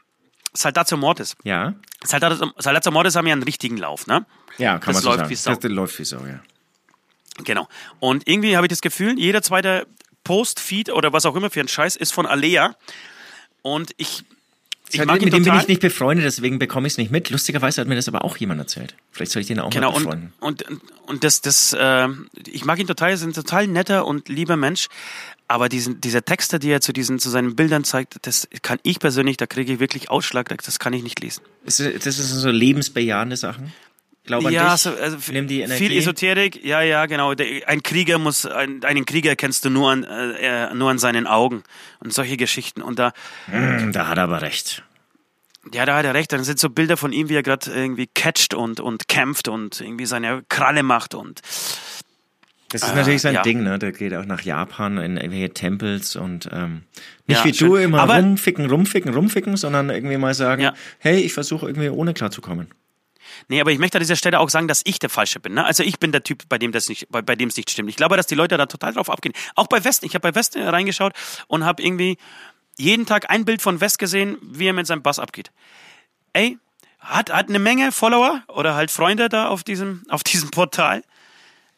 Saltatio Mortis. Ja? Saltatio, Saltatio Mortis haben ja einen richtigen Lauf, ne? Ja, kann Das man so läuft sagen. wie Sau. Das, läuft wie Sau, ja. Genau. Und irgendwie habe ich das Gefühl, jeder zweite Post, Feed oder was auch immer für ein Scheiß ist von Alea. Und ich, ich mag ihn mit dem bin ich nicht befreundet, deswegen bekomme ich es nicht mit. Lustigerweise hat mir das aber auch jemand erzählt. Vielleicht soll ich den auch Genau, mal und, befreunden. und, und das, das, äh, ich mag ihn total, er ist ein total netter und lieber Mensch. Aber diesen, dieser Texte, die er zu diesen, zu seinen Bildern zeigt, das kann ich persönlich, da kriege ich wirklich Ausschlag, das kann ich nicht lesen. Das sind so lebensbejahende Sachen. Glaub an ja, dich. so, also Nimm die Energie. viel Esoterik, ja, ja, genau. Der, ein Krieger muss, ein, einen Krieger kennst du nur an, äh, äh, nur an seinen Augen und solche Geschichten. Und da, Hm, da hat er aber recht. ja, da hat er recht. Dann sind so Bilder von ihm, wie er gerade irgendwie catcht und, und kämpft und irgendwie seine Kralle macht und Das ist natürlich sein ja. Ding, ne? Der geht auch nach Japan in irgendwelche Tempels und ähm, nicht Ja, wie schön. du immer Aber- rumficken, rumficken, rumficken, sondern irgendwie mal sagen, Ja. hey, ich versuche irgendwie ohne klarzukommen. Nee, aber ich möchte an dieser Stelle auch sagen, dass ich der Falsche bin. Ne? Also ich bin der Typ, bei dem das nicht, bei, bei dem es nicht stimmt. Ich glaube, dass die Leute da total drauf abgehen. Auch bei West. Ich habe bei West reingeschaut und habe irgendwie jeden Tag ein Bild von West gesehen, wie er mit seinem Bass abgeht. Ey, hat, hat eine Menge Follower oder halt Freunde da auf diesem, auf diesem Portal.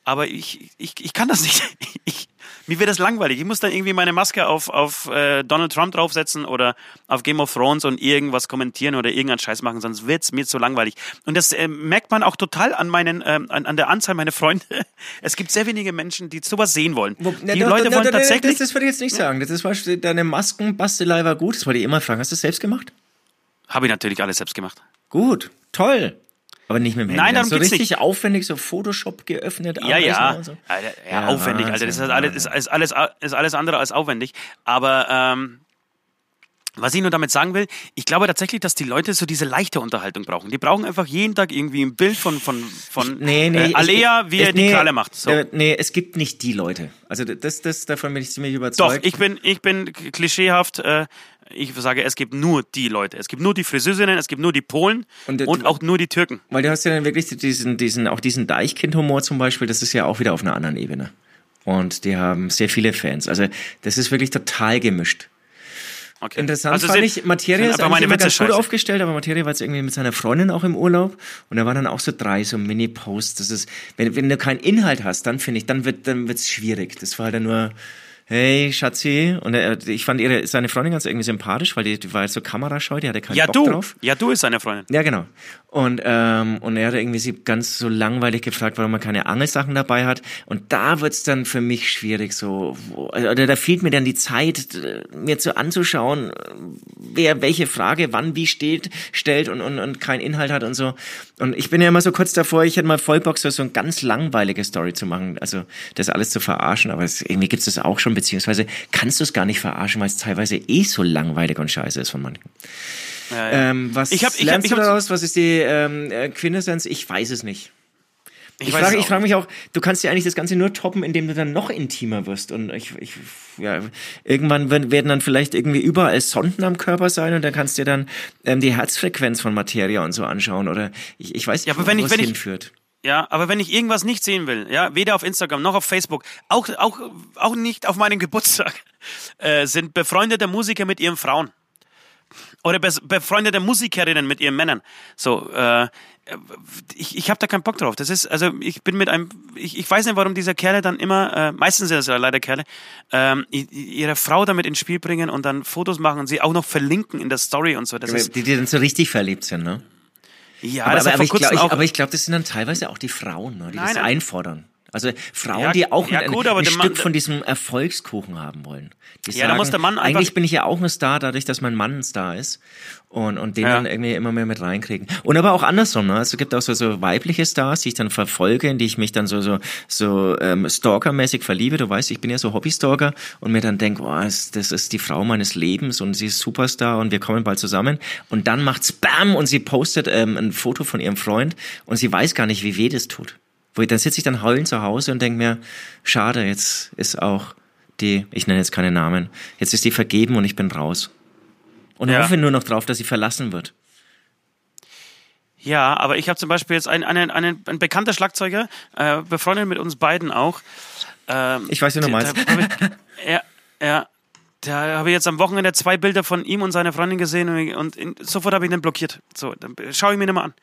Aber ich, ich, ich kann das nicht. Ich, mir wird das langweilig. Ich muss dann irgendwie meine Maske auf, auf äh, Donald Trump draufsetzen oder auf Game of Thrones und irgendwas kommentieren oder irgendeinen Scheiß machen, sonst wird's mir zu langweilig. Und das äh, merkt man auch total an meinen, ähm, an, an der Anzahl meiner Freunde. Es gibt sehr wenige Menschen, die sowas sehen wollen. Wo, die na, na, Leute na, wollen na, na, tatsächlich. Das, das würde ich jetzt nicht sagen. Das ist Beispiel, deine Maskenbastelei war gut. Das wollte ich immer fragen. Hast du das selbst gemacht? Habe ich natürlich alles selbst gemacht. Gut, toll. Aber nicht mit dem Handy. Nein, darum so geht's richtig aufwendig, so Photoshop geöffnet. Ja, ja. So. Alter, ja, Ja, aufwendig, Alter. Das ist alles, ist, ist, alles, ist alles andere als aufwendig. Aber ähm, was ich nur damit sagen will, ich glaube tatsächlich, dass die Leute so diese leichte Unterhaltung brauchen. Die brauchen einfach jeden Tag irgendwie ein Bild von, von, von Nee, nee. äh, Alea, wie er ich, die nee, Kralle macht. So. Äh, nee, es gibt nicht die Leute. Also das, das, davon bin ich ziemlich Doch, überzeugt. ich bin, ich bin klischeehaft. Äh, ich sage, es gibt nur die Leute. Es gibt nur die Friseurinnen, es gibt nur die Polen Und, und, auch nur die Türken. Weil du hast ja dann wirklich diesen, diesen, auch diesen Deichkind-Humor zum Beispiel, das ist ja auch wieder auf einer anderen Ebene. Und die haben sehr viele Fans. Also das ist wirklich total gemischt. Okay. Interessant Also fand sind- ich, Materia ist eigentlich ganz gut scheiße. aufgestellt, aber Materia war jetzt irgendwie mit seiner Freundin auch im Urlaub und da waren dann auch so drei so Mini-Posts. Das ist, wenn, wenn du keinen Inhalt hast, dann finde ich, dann wird dann wird's schwierig. Das war halt dann nur, hey Schatzi, und er, ich fand ihre, seine Freundin ganz irgendwie sympathisch, weil die, die war so kamerascheu, die hatte keinen Ja, Bock du. drauf. Ja, du ist seine Freundin. Ja, genau. Und, ähm, und er hat irgendwie sie ganz so langweilig gefragt, warum er keine Angelsachen dabei hat. Und da wird's dann für mich schwierig, so, wo, also da fehlt mir dann die Zeit, mir zu anzuschauen, wer welche Frage wann wie steht, stellt und, und, und keinen Inhalt hat und so. Und ich bin ja immer so kurz davor, ich hätte mal voll so, so eine ganz langweilige Story zu machen, also das alles zu verarschen, aber es, irgendwie gibt's das auch schon, beziehungsweise kannst du es gar nicht verarschen, weil es teilweise eh so langweilig und scheiße ist von manchen. Ja, ja. Ähm, was Ich hab- ich hab- lernst ich du hab- daraus? Was ist die ähm, äh, Quintessenz? Ich weiß es nicht. Ich, frage, ich frage mich auch, du kannst ja eigentlich das Ganze nur toppen, indem du dann noch intimer wirst. Und ich, ich ja, irgendwann werden dann vielleicht irgendwie überall Sonden am Körper sein und dann kannst du dir dann ähm, die Herzfrequenz von Materia und so anschauen. Oder ich, ich weiß nicht, Ja, aber wenn wo ich- wenn ich- hinführt. Ja, aber wenn ich irgendwas nicht sehen will, ja, weder auf Instagram noch auf Facebook, auch, auch, auch nicht auf meinem Geburtstag, äh, sind befreundete Musiker mit ihren Frauen. Oder befreundete Musikerinnen mit ihren Männern. So, äh, ich, ich habe da keinen Bock drauf. Das ist, also ich bin mit einem, ich, ich weiß nicht, warum diese Kerle dann immer, äh, meistens sind es ja leider Kerle, ähm, ihre Frau damit ins Spiel bringen und dann Fotos machen und sie auch noch verlinken in der Story und so. Das ist, Die, die dann so richtig verliebt sind, ne? ja, aber, das aber, aber ich glaube, auch. aber ich glaube, das sind dann teilweise auch die Frauen, ne, die Nein, das einfordern. Also Frauen, Ja, die auch ja, ein, gut, aber ein Stück Mann- von diesem Erfolgskuchen haben wollen. Die Ja, da sagen, muss der Mann einfach- eigentlich bin ich ja auch ein Star, dadurch, dass mein Mann ein Star ist. Und, und den Ja. dann irgendwie immer mehr mit reinkriegen. Und aber auch andersrum, ne? Also, Es gibt auch so, so weibliche Stars, die ich dann verfolge, in die ich mich dann so, so, so ähm, stalkermäßig verliebe. Du weißt, ich bin ja so Hobbystalker und mir dann denke, oh, das das ist die Frau meines Lebens und sie ist Superstar und wir kommen bald zusammen. Und dann macht's BAM und sie postet ähm, ein Foto von ihrem Freund und sie weiß gar nicht, wie weh das tut. Wo ich, dann sitze ich dann heulend zu Hause und denke mir, schade, jetzt ist auch die, ich nenne jetzt keine Namen, jetzt ist die vergeben und ich bin raus. Und Ja. hoffe nur noch drauf, dass sie verlassen wird. Ja, aber ich habe zum Beispiel jetzt einen, einen, einen, ein bekannter Schlagzeuger, äh, befreundet mit uns beiden auch. Ähm, Ich weiß, wie du da- meinst. da Ja, ja. Da habe ich jetzt am Wochenende zwei Bilder von ihm und seiner Freundin gesehen und, und sofort habe ich den blockiert. So, dann schaue ich mir nicht mehr an.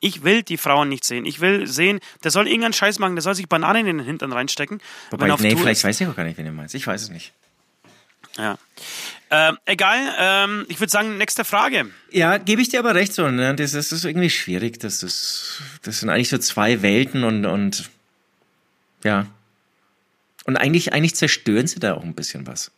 Ich will die Frauen nicht sehen. Ich will sehen, der soll irgendeinen Scheiß machen, der soll sich Bananen in den Hintern reinstecken. Wobei, nee, Tour vielleicht ist. weiß ich auch gar nicht, wen du meinst. Ich weiß es nicht. Ja. Ähm, egal, ähm, ich würde sagen, nächste Frage. Ja, gebe ich dir aber recht so. Ne? Das, ist- das ist irgendwie schwierig. Das, ist, das sind eigentlich so zwei Welten und, und ja. Und eigentlich, eigentlich zerstören sie da auch ein bisschen was.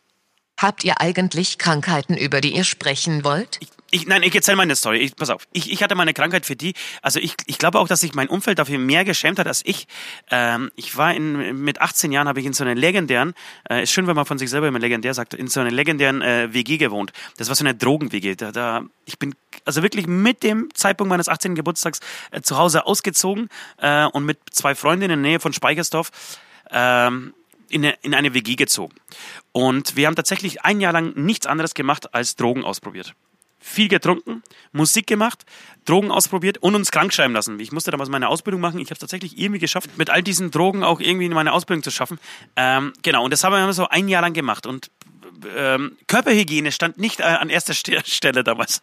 Habt ihr eigentlich Krankheiten, über die ihr sprechen wollt? Ich, nein, ich erzähle meine Story. Ich, pass auf. Ich, ich hatte meine Krankheit für die. Also ich, ich glaube auch, dass sich mein Umfeld dafür mehr geschämt hat als ich. Ähm, ich war in, mit 18 Jahren habe ich in so einer legendären, äh, ist schön, wenn man von sich selber immer legendär sagt, in so einer legendären äh, WG gewohnt. Das war so eine Drogen-WG. Da, da, ich bin also wirklich mit dem Zeitpunkt meines 18. Geburtstags äh, zu Hause ausgezogen äh, und mit zwei Freundinnen in der Nähe von Speichersdorf. Ähm, in eine, in eine WG gezogen. Und wir haben tatsächlich ein Jahr lang nichts anderes gemacht als Drogen ausprobiert. Viel getrunken, Musik gemacht, Drogen ausprobiert und uns krank schreiben lassen. Ich musste damals meine Ausbildung machen. Ich habe es tatsächlich irgendwie geschafft, mit all diesen Drogen auch irgendwie meine Ausbildung zu schaffen. Ähm, genau, und das haben wir so ein Jahr lang gemacht. Und ähm, Körperhygiene stand nicht äh, an erster Stelle damals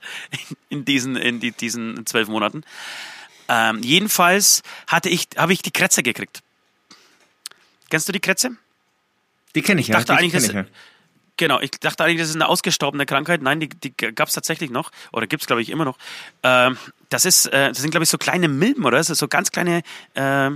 in, diesen in die, diesen zwölf Monaten. Ähm, jedenfalls hatte ich habe ich die Krätze gekriegt. Kennst du die Krätze? Die kenne ich, ich dachte ja. eigentlich, das, ich ja. Genau, ich dachte eigentlich, das ist eine ausgestorbene Krankheit. Nein, die, die gab es tatsächlich noch oder gibt es, glaube ich, immer noch. Ähm, das, ist, äh, das sind, glaube ich, so kleine Milben oder das ist so ganz kleine äh,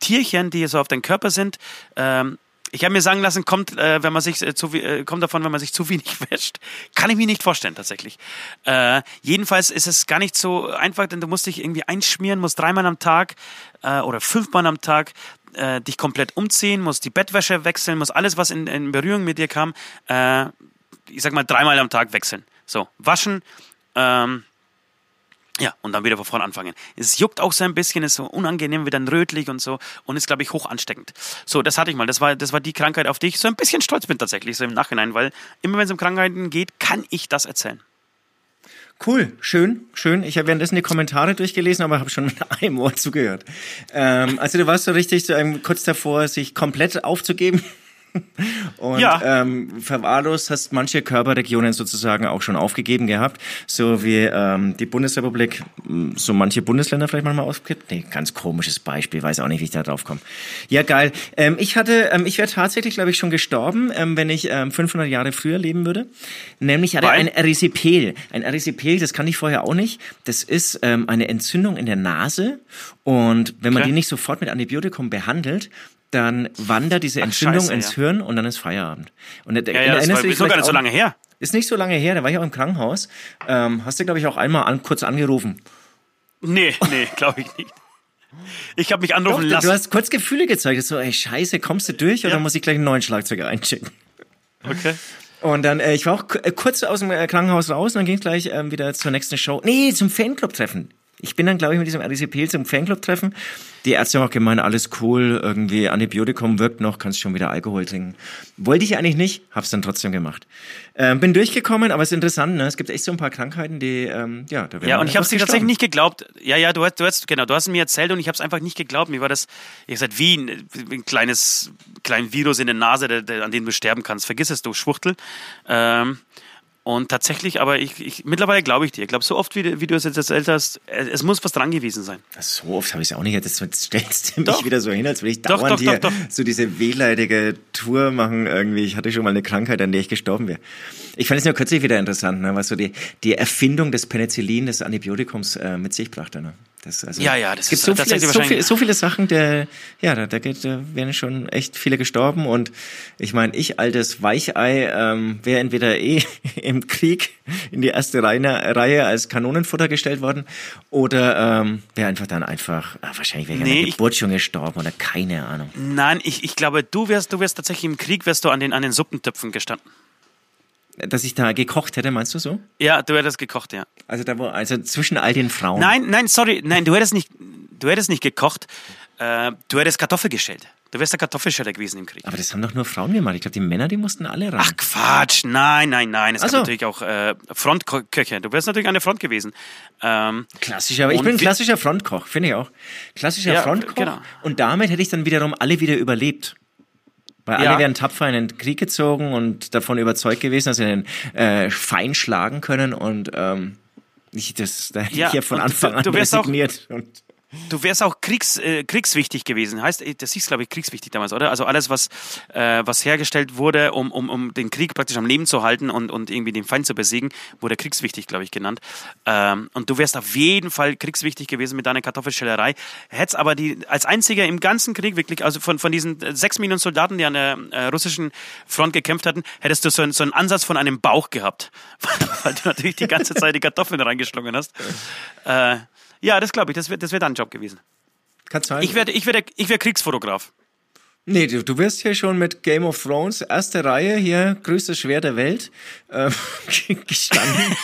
Tierchen, die so auf deinem Körper sind. Ähm, ich habe mir sagen lassen, kommt, äh, wenn man sich äh, zu, äh, kommt davon, wenn man sich zu wenig wäscht. Kann ich mir nicht vorstellen, tatsächlich. Äh, jedenfalls ist es gar nicht so einfach, denn du musst dich irgendwie einschmieren, musst dreimal am Tag äh, oder fünfmal am Tag äh, dich komplett umziehen, musst die Bettwäsche wechseln, musst alles, was in, in Berührung mit dir kam, äh, ich sag mal dreimal am Tag wechseln. So, waschen, ähm, ja, und dann wieder von vorne anfangen. Es juckt auch so ein bisschen, ist so unangenehm, wieder rötlich und so und ist, glaube ich, hoch ansteckend. So, das hatte ich mal. Das war, das war die Krankheit, auf die ich so ein bisschen stolz bin tatsächlich, so im Nachhinein, weil immer wenn es um Krankheiten geht, kann ich das erzählen. Cool, schön, schön. Ich habe währenddessen die Kommentare durchgelesen, aber habe schon mit einem Ohr zugehört. Ähm, also du warst so richtig so, ähm, kurz davor, sich komplett aufzugeben. Und Ja. ähm, verwahrlost hast manche Körperregionen sozusagen auch schon aufgegeben gehabt, so wie ähm, die Bundesrepublik, so manche Bundesländer vielleicht manchmal aufgibt. Nee, ganz komisches Beispiel, weiß auch nicht, wie ich da drauf komme. Ja, geil. Ähm, ich hatte, ähm, ich wäre tatsächlich, glaube ich, schon gestorben, ähm, wenn ich ähm, 500 Jahre früher leben würde. Nämlich hatte ein Erisipel. Ein Erisipel, das kann ich vorher auch nicht. Das ist ähm, eine Entzündung in der Nase und wenn man Okay. die nicht sofort mit Antibiotikum behandelt, dann wandert diese Entzündung Scheiße, ins ja. Hirn und dann ist Feierabend. Und Ja, ja, das war ist gar nicht so lange her. Ist nicht so lange her, da war ich auch im Krankenhaus. Ähm, hast du, glaube ich, auch einmal an, kurz angerufen. Nee, nee, glaube ich nicht. Ich habe mich Doch, anrufen du, lassen. du hast kurz Gefühle gezeigt. So, ey, scheiße, kommst du durch oder Ja. muss ich gleich einen neuen Schlagzeuger einschicken? okay. Und dann, äh, ich war auch äh, kurz aus dem äh, Krankenhaus raus und dann ging es gleich ähm, wieder zur nächsten Show. Nee, zum Fanclub-Treffen. Ich bin dann, glaube ich, mit diesem RCP zum Fanclub-Treffen. Die Ärzte haben auch gemeint, alles cool, irgendwie Antibiotikum wirkt noch, kannst schon wieder Alkohol trinken. Wollte ich eigentlich nicht, hab's dann trotzdem gemacht. Ähm, bin durchgekommen, aber es ist interessant, ne? Es gibt echt so ein paar Krankheiten, die, ähm, ja, da werden Ja, und ich es dir tatsächlich nicht geglaubt. Ja, ja, du hast, du hast, genau, du hast mir erzählt und ich habe es einfach nicht geglaubt. Mir war das, ich gesagt, wie ein, ein kleines, kleines Virus in der Nase, der, der, an dem du sterben kannst. Vergiss es, du Schwuchtel. Ähm, und tatsächlich, aber ich, ich mittlerweile glaube ich dir. Ich glaube, so oft, wie, du- wie du es jetzt erzählt hast, es, muss was dran gewesen sein. So oft habe ich es auch nicht. Jetzt stellst du mich Doch. wieder so hin, als würde ich Doch, dauernd doch, hier so diese wehleidige Tour machen irgendwie. Ich hatte schon mal eine Krankheit, an der ich gestorben wäre. Ich fand es nur kürzlich wieder interessant, ne, was so die, die Erfindung des Penicillin, des Antibiotikums äh, mit sich brachte. Ne? Das, also, Ja, ja, das gibt ist so viele, so, viel, so viele Sachen, der, ja, da, da, geht, da wären schon echt viele gestorben. Und ich meine, ich, altes Weichei, ähm, wäre entweder eh im Krieg in die erste Reihe, Reihe als Kanonenfutter gestellt worden oder ähm, wäre einfach dann einfach, ah, wahrscheinlich wäre ich an Nee, der Geburt schon gestorben oder keine Ahnung. Nein, ich, ich glaube, du wärst, du wärst tatsächlich im Krieg, wärst du an den, an den Suppentöpfen gestanden. Dass ich da gekocht hätte, meinst du so? Ja, du hättest gekocht, ja. Also da wo, also zwischen all den Frauen. Nein, nein, sorry, nein, du hättest nicht, du hättest nicht gekocht, äh, du hättest Kartoffel geschält. Du wärst der Kartoffelscheller gewesen im Krieg. Aber das haben doch nur Frauen gemacht. Ich glaube, die Männer, die mussten alle ran. Ach Quatsch, nein, nein, nein. Es Ach gab natürlich auch äh, Frontköche. Du wärst natürlich an der Front gewesen. Ähm, Klassischer, aber ich bin ein klassischer Frontkoch, finde ich auch. Klassischer Ja, Frontkoch. genau. Und damit hätte ich dann wiederum alle wieder überlebt. Weil Ja. alle wären tapfer in den Krieg gezogen und davon überzeugt gewesen, dass sie den äh, Feind schlagen können und ähm, ich, das, da hätte Ja, ich ja von Anfang an du wärst auch- resigniert. Und du wärst auch kriegs, äh, kriegswichtig gewesen. Heißt, äh, das hieß, glaube ich, kriegswichtig damals, oder? Also alles, was, äh, was hergestellt wurde, um, um, um den Krieg praktisch am Leben zu halten und, und irgendwie den Feind zu besiegen, wurde kriegswichtig, glaube ich, genannt. Ähm, und du wärst auf jeden Fall kriegswichtig gewesen mit deiner Kartoffelschellerei. Hättest aber die, als einziger im ganzen Krieg wirklich, also von, von diesen sechs Millionen Soldaten, die an der äh, russischen Front gekämpft hatten, hättest du so, einen- so einen Ansatz von einem Bauch gehabt. Weil, weil du natürlich die ganze Zeit die Kartoffeln reingeschlungen hast. Äh, ja, das glaube ich, das wäre das wär dein Job gewesen. kann sein. Ich werde ich wär, ich wär Kriegsfotograf. nee, du, du wirst hier schon mit Game of Thrones, erste Reihe hier, größtes Schwert der Welt, ähm, gestanden.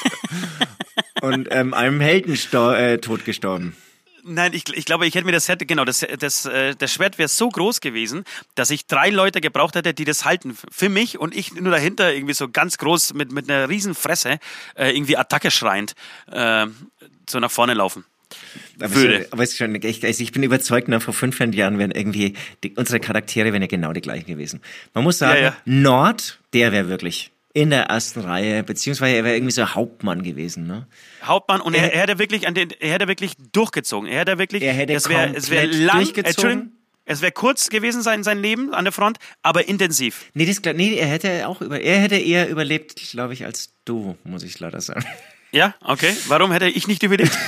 und ähm, einem Heldentod äh, Tod gestorben. Nein, ich, ich glaube, ich hätte mir das hätte, genau, das, das, äh, das Schwert wäre so groß gewesen, dass ich drei Leute gebraucht hätte, die das halten für mich und ich nur dahinter irgendwie so ganz groß mit, mit einer riesen Fresse äh, irgendwie Attacke schreiend äh, so nach vorne laufen. Aber Würde. So, aber es ist schon, ich, also ich bin überzeugt, na, vor 500 Jahren wären irgendwie, die, unsere Charaktere wären ja genau die gleichen gewesen. Man muss sagen, Ja, ja. Nord, der wäre wirklich in der ersten Reihe, beziehungsweise er wäre irgendwie so Hauptmann gewesen, ne? Hauptmann und er, Er- er hätte wirklich an den, er hätte wirklich durchgezogen. Er hätte wirklich, Er hätte es wäre, es wäre lang, durchgezogen. Entschuldigung, es wäre kurz gewesen sein, sein Leben an der Front, aber intensiv. Nee, das, nee, er hätte auch über, er hätte eher überlebt, glaube ich, als du, muss ich leider sagen. Ja, okay. Warum hätte ich nicht überlebt?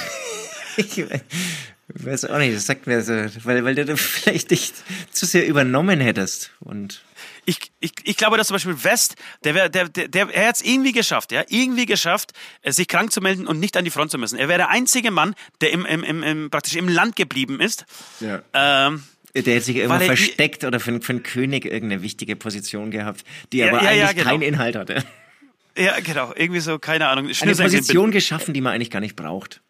Ich weiß auch nicht, das sagt mir so, weil, weil du vielleicht dich zu sehr übernommen hättest und Ich, ich, ich glaube, dass zum Beispiel West, der, wär, der, der, der er hat es irgendwie geschafft, ja, irgendwie geschafft, äh, sich krank zu melden und nicht an die Front zu müssen. Er wäre der einzige Mann, der im, im, im, im, praktisch im Land geblieben ist. ja. Ähm, Der hätte sich irgendwo er- versteckt oder für, für einen König irgendeine wichtige Position gehabt, die Ja, aber ja, ja, eigentlich genau. keinen Inhalt hatte. ja, genau, irgendwie so, keine Ahnung, Eine Position geschaffen, die man eigentlich gar nicht braucht.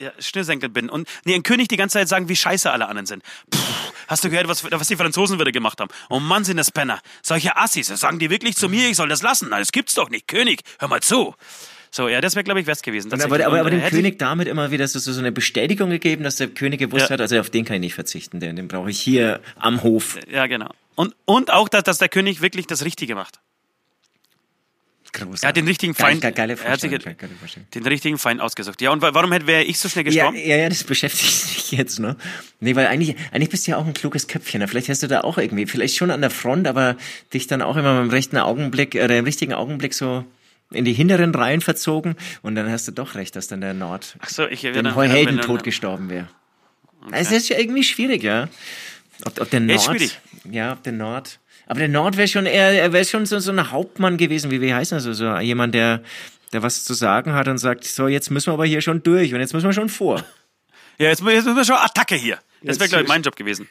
Ja, Schnürsenkel bin. Und nee, ein König die ganze Zeit sagen, wie scheiße alle anderen sind. Puh, hast du gehört, was, was die Franzosen wieder gemacht haben? Oh Mann, sind das Penner. Solche Assis, sagen die wirklich zu mir, ich soll das lassen. Nein, das gibt's doch nicht. König, hör mal zu. So, ja, das wäre, glaube ich, West gewesen. Aber, aber, aber äh, dem hätte- König damit immer wieder so, so so eine Bestätigung gegeben, dass der König gewusst Ja. hat, also auf den kann ich nicht verzichten, den, den brauche ich hier am Hof. Ja, genau. Und, und auch, dass, dass der König wirklich das Richtige macht. Großartig. Er hat den richtigen Feind, geile- geile er hat sich den richtigen Feind ausgesucht. Ja, und wa- warum hätte wäre ich so schnell Ja, gestorben? ja, ja, das beschäftigt dich jetzt, ne? Nee, weil eigentlich, eigentlich bist du ja auch ein kluges Köpfchen. Vielleicht hast du da auch irgendwie, vielleicht schon an der Front, aber dich dann auch immer im rechten Augenblick, oder im richtigen Augenblick so in die hinteren Reihen verzogen und dann hast du doch recht, dass dann der Nord Ach so, ich dem Heldentod wenn- gestorben wäre. Es ist ja irgendwie schwierig, ja. Ob, ob der Ja, Nord, schwierig. ja, ob der Nord, aber der Nord wäre schon eher, er wäre schon so, so ein Hauptmann gewesen, wie, wie heißt das, so, so jemand, der, der was zu sagen hat und sagt, so, jetzt müssen wir aber hier schon durch und jetzt müssen wir schon vor. Ja, jetzt, jetzt müssen wir schon Attacke hier. Das wäre, glaube ich, mein Job gewesen.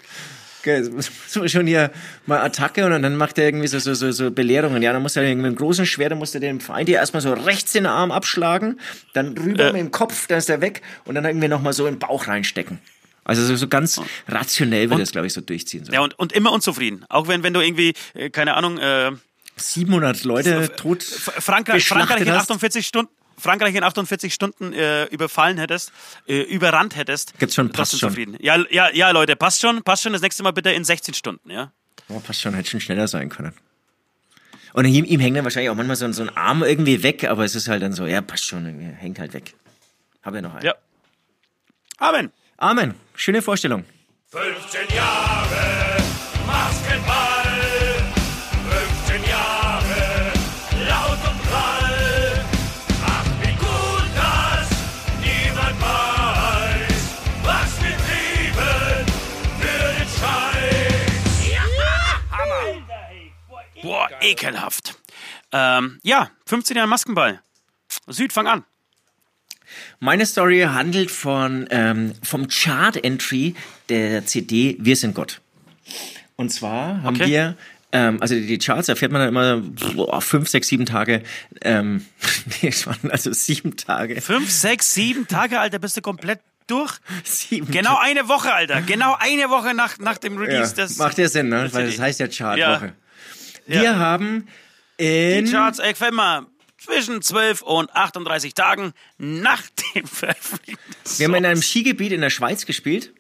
Gell, jetzt müssen wir schon hier mal Attacke und dann macht er irgendwie so, so, so, so Belehrungen. Ja, dann muss er irgendwie mit einem großen Schwert, dann muss er den Feind hier erstmal so rechts in den Arm abschlagen, dann rüber Äh. mit dem Kopf, dann ist er weg und dann irgendwie nochmal so in den Bauch reinstecken. Also so, ganz rationell wird das, glaube ich, so durchziehen. So. Ja, und, und immer unzufrieden. Auch wenn, wenn du irgendwie, äh, keine Ahnung, äh, 700 Leute tot Frankreich, Frankreich in geschlachtet hast. 48 Stunden. Frankreich in 48 Stunden äh, überfallen hättest, äh, überrannt hättest. Gibt's schon, passt trotzdem schon. Zufrieden. Ja, ja, ja, Leute, passt schon, passt schon. Das nächste Mal bitte in 16 Stunden, ja. Oh, passt schon, hätte schon schneller sein können. Und ihm, ihm hängt dann wahrscheinlich auch manchmal so, ein- so ein Arm irgendwie weg, aber es ist halt dann so, ja, passt schon, hängt halt weg. Hab ja noch einen. Ja. Amen. Amen. Schöne Vorstellung. 15 Jahre Maskenball, 15 Jahre laut und prall. Ach, wie gut, dass niemand weiß, was wir trieben für den Scheiß. Hammer! Boah, ekelhaft. Ähm, ja, 15 Jahre Maskenball. Süd, fang an. Meine Story handelt von, ähm, vom Chart-Entry der CD Wir sind Gott. Und zwar haben Okay. wir, ähm, also die Charts erfährt man dann immer boah, fünf, sechs, sieben Tage, ähm, nee, es waren also sieben Tage. Fünf, sechs, sieben Tage, Alter, bist du komplett durch. Sieben Genau eine Woche, Alter. Genau eine Woche nach, nach dem Ja, Release des. macht ja Sinn, ne? Weil das heißt ja Chartwoche. Ja. Wir haben in Die Charts, ich fällt mal zwischen 12 und 38 Tagen nach dem Veröffentlichen. Wir haben in einem Skigebiet in der Schweiz gespielt.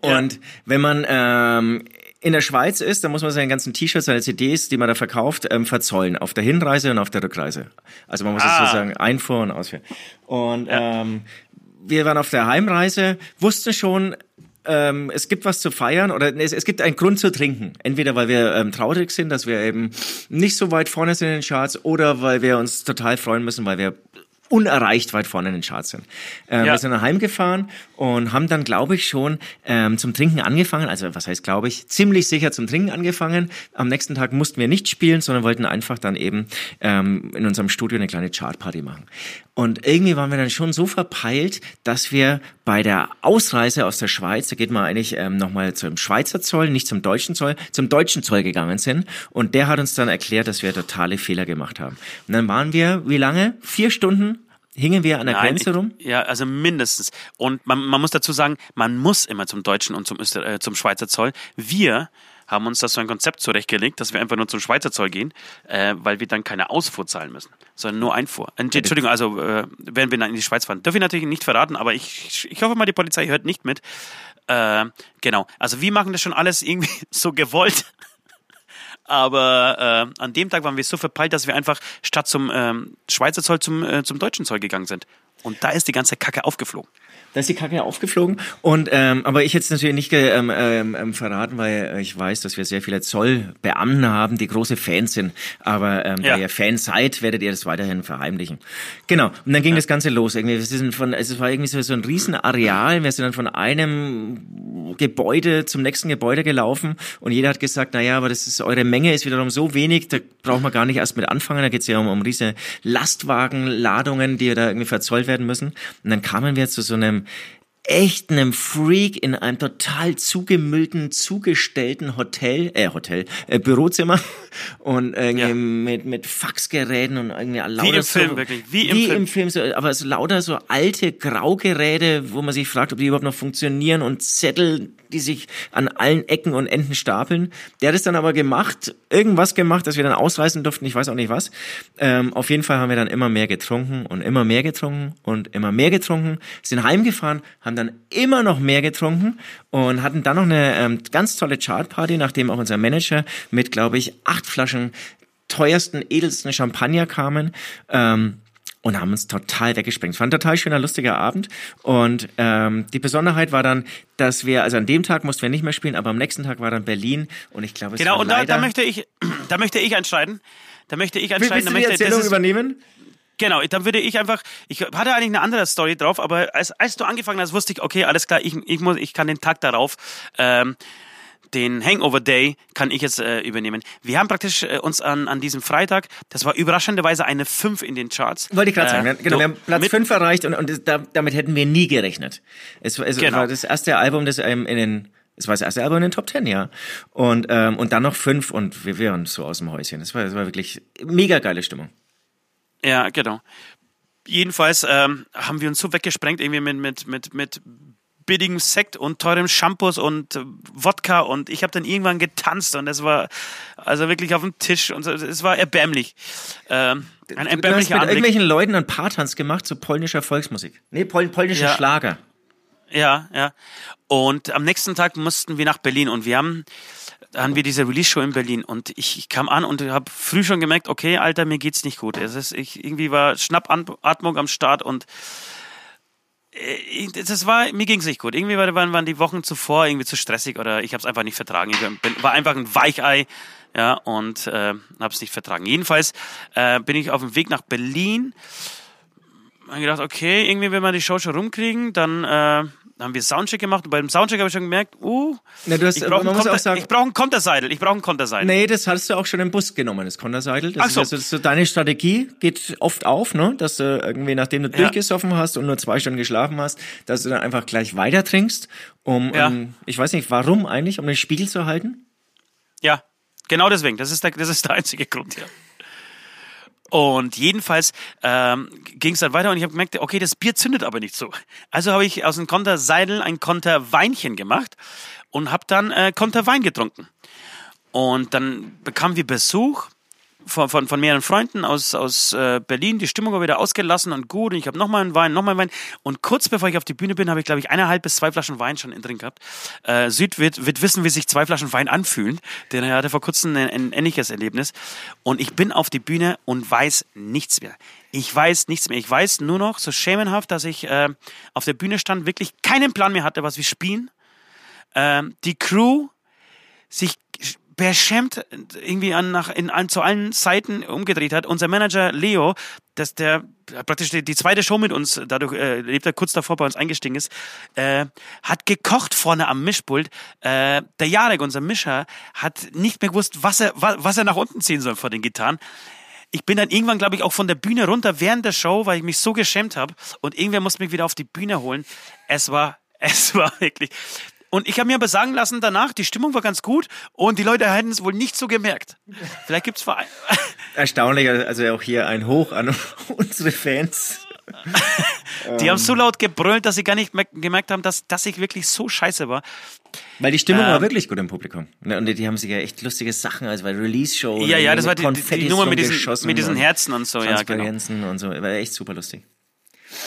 Und wenn man ähm, in der Schweiz ist, dann muss man seine ganzen T-Shirts, seine CDs, die man da verkauft, ähm, verzollen. Auf der Hinreise und auf der Rückreise. Also man muss es Ah. sozusagen Einfuhr und Ausfuhr. Und ähm, wir waren auf der Heimreise, wussten schon, ähm, es gibt was zu feiern oder es, es gibt einen Grund zu trinken. Entweder weil wir ähm, traurig sind, dass wir eben nicht so weit vorne sind in den Charts oder weil wir uns total freuen müssen, weil wir unerreicht weit vorne in den Charts sind. Ähm, Ja. Wir sind nach Heim gefahren und haben dann, glaube ich, schon ähm, zum Trinken angefangen. Also was heißt, glaube ich, ziemlich sicher zum Trinken angefangen. Am nächsten Tag mussten wir nicht spielen, sondern wollten einfach dann eben ähm, in unserem Studio eine kleine Chartparty machen. Und irgendwie waren wir dann schon so verpeilt, dass wir bei der Ausreise aus der Schweiz, da geht man eigentlich ähm, nochmal zum Schweizer Zoll, nicht zum deutschen Zoll, zum deutschen Zoll gegangen sind. Und der hat uns dann erklärt, dass wir totale Fehler gemacht haben. Und dann waren wir, wie lange? Vier Stunden hingen wir an der Nein, Grenze rum? ja, also mindestens. Und man, man muss dazu sagen, man muss immer zum Deutschen und zum, Öster äh, zum Schweizer Zoll. Wir haben uns das so ein Konzept zurechtgelegt, dass wir einfach nur zum Schweizer Zoll gehen, äh, weil wir dann keine Ausfuhr zahlen müssen, sondern nur Einfuhr. Äh, Entschuldigung, also äh, wenn wir dann in die Schweiz fahren. Darf ich natürlich nicht verraten, aber ich, ich hoffe mal, die Polizei hört nicht mit. Äh, genau, also wir machen das schon alles irgendwie so gewollt. Aber äh, an dem Tag waren wir so verpeilt, dass wir einfach statt zum ähm, Schweizer Zoll zum, äh, zum deutschen Zoll gegangen sind. Und da ist die ganze Kacke aufgeflogen. Da ist die Kacke aufgeflogen. Und ähm, aber ich hätte es natürlich nicht ähm, ähm, ähm, verraten, weil ich weiß, dass wir sehr viele Zollbeamten haben, die große Fans sind. Aber ähm, ja. da ihr Fans seid, werdet ihr das weiterhin verheimlichen. Genau. Und dann ging ja. das Ganze los. Irgendwie, wir sind von, es war irgendwie so, so ein Riesenareal. Wir sind dann von einem Gebäude zum nächsten Gebäude gelaufen und jeder hat gesagt, naja, aber das ist eure Menge ist wiederum so wenig, da braucht man gar nicht erst mit anfangen. Da geht es ja um, um riesige Lastwagenladungen, die da irgendwie verzollt werden müssen. Und dann kamen wir zu so einem echt einem Freak in einem total zugemüllten, zugestellten Hotel, äh, Hotel, äh, Bürozimmer und irgendwie ja. mit, mit Faxgeräten und irgendwie lauter Wie im so, Film, wirklich. Wie, im wie Film. im Film, so, aber so lauter so alte Graugeräte, wo man sich fragt, ob die überhaupt noch funktionieren und Zettel, die sich an allen Ecken und Enden stapeln. Der hat es dann aber gemacht, irgendwas gemacht, dass wir dann ausreißen durften, ich weiß auch nicht was. Ähm, auf jeden Fall haben wir dann immer mehr getrunken und immer mehr getrunken und immer mehr getrunken, sind heimgefahren, haben dann immer noch mehr getrunken und hatten dann noch eine ähm, ganz tolle Chartparty, nachdem auch unser Manager mit, glaube ich, acht Flaschen teuersten, edelsten Champagner kamen. Ähm, und haben uns total weggesprengt. Es war ein total schöner, lustiger Abend. Und ähm, die Besonderheit war dann, dass wir, also an dem Tag mussten wir nicht mehr spielen, aber am nächsten Tag war dann Berlin und ich glaube, es genau, war und da, da möchte ich, da möchte ich entscheiden. Da möchte ich entscheiden. Willst du die Erzählung ist, übernehmen? Genau, dann würde ich einfach, ich hatte eigentlich eine andere Story drauf, aber als, als du angefangen hast, wusste ich, okay, alles klar, ich, ich muss, ich kann den Tag darauf ähm, den Hangover Day kann ich jetzt äh, übernehmen. Wir haben praktisch äh, uns an, an diesem Freitag, das war überraschenderweise eine 5 in den Charts. Wollte ich gerade sagen, äh, genau, wir haben Platz 5 erreicht und, und da, damit hätten wir nie gerechnet. Es, es genau. war das erste Album, das ähm, in den es war das erste Album in den Top Ten, ja. Und, ähm, und dann noch fünf und wir wären so aus dem Häuschen. Das war, das war wirklich mega geile Stimmung. Ja, genau. Jedenfalls ähm, haben wir uns so weggesprengt, irgendwie mit, mit, mit, mit billigem Sekt und teurem Shampoos und äh, Wodka und ich habe dann irgendwann getanzt und es war also wirklich auf dem Tisch und es war erbärmlich. Ähm, ein erbärmlicher du hast mit Anblick. irgendwelchen Leuten einen Paartanz gemacht zu polnischer Volksmusik. Nee, pol polnischer ja. Schlager. Ja, ja. Und am nächsten Tag mussten wir nach Berlin und wir haben haben wir diese Release-Show in Berlin und ich, ich kam an und habe früh schon gemerkt, okay, Alter, mir geht's nicht gut. Es ist, ich, irgendwie war Schnappatmung am Start und das war, mir ging's nicht gut. Irgendwie waren, waren die Wochen zuvor irgendwie zu stressig oder ich habe es einfach nicht vertragen. Ich bin, war einfach ein Weichei, ja, und äh, habe es nicht vertragen. Jedenfalls äh, bin ich auf dem Weg nach Berlin. Hab gedacht, okay, irgendwie, wenn wir die Show schon rumkriegen, dann äh, haben wir Soundcheck gemacht und bei dem Soundcheck habe ich schon gemerkt, uh, Na, hast, ich brauche einen, brauch einen Konterseidel, ich brauche einen Konterseidel. Nee, das hast du auch schon im Bus genommen, das Konterseidel. Das Ach so. ist also so deine Strategie, geht oft auf, ne? dass du irgendwie, nachdem du ja. durchgesoffen hast und nur zwei Stunden geschlafen hast, dass du dann einfach gleich weiter trinkst, um, ja. um ich weiß nicht, warum eigentlich, um den Spiegel zu halten? Ja, genau deswegen, das ist der, das ist der einzige Grund, ja. Und jedenfalls ähm, ging es dann weiter und ich habe gemerkt, okay, das Bier zündet aber nicht so. Also habe ich aus einem Konter Seidel ein Konter Weinchen gemacht und habe dann äh, Konter Wein getrunken. Und dann bekamen wir Besuch von, von, von mehreren Freunden aus, aus äh, Berlin. Die Stimmung war wieder ausgelassen und gut. Und ich habe nochmal einen Wein, nochmal einen Wein. Und kurz bevor ich auf die Bühne bin, habe ich, glaube ich, eineinhalb bis zwei Flaschen Wein schon in drin gehabt. Äh, Süd wird, wird wissen, wie sich zwei Flaschen Wein anfühlen. Denn er hatte vor kurzem ein, ein ähnliches Erlebnis. Und ich bin auf die Bühne und weiß nichts mehr. Ich weiß nichts mehr. Ich weiß nur noch so schemenhaft, dass ich äh, auf der Bühne stand, wirklich keinen Plan mehr hatte, was wir spielen. Äh, die Crew sich beschämt irgendwie an, nach, in, an, zu allen Seiten umgedreht hat. Unser Manager Leo, dass der praktisch die, die zweite Show mit uns, dadurch äh, lebt er kurz davor bei uns eingestiegen ist, äh, hat gekocht vorne am Mischpult. Äh, der Jarek, unser Mischer, hat nicht mehr gewusst, was er, was er nach unten ziehen soll vor den Gitarren ich bin dann irgendwann, glaube ich, auch von der Bühne runter während der Show, weil ich mich so geschämt habe. Und irgendwer musste mich wieder auf die Bühne holen. Es war, es war wirklich. Und ich habe mir aber sagen lassen danach, die Stimmung war ganz gut und die Leute hätten es wohl nicht so gemerkt. Vielleicht gibt's Vereine. Erstaunlich, also auch hier ein Hoch an unsere Fans. die haben so laut gebrüllt, dass sie gar nicht gemerkt haben, dass, dass ich wirklich so scheiße war. Weil die Stimmung ähm, war wirklich gut im Publikum. Ne, und die haben sich ja echt lustige Sachen, also bei Release-Show. Ja, ja, das war die, die Nummer mit diesen, mit diesen Herzen und so, ja, genau. und so. War echt super lustig.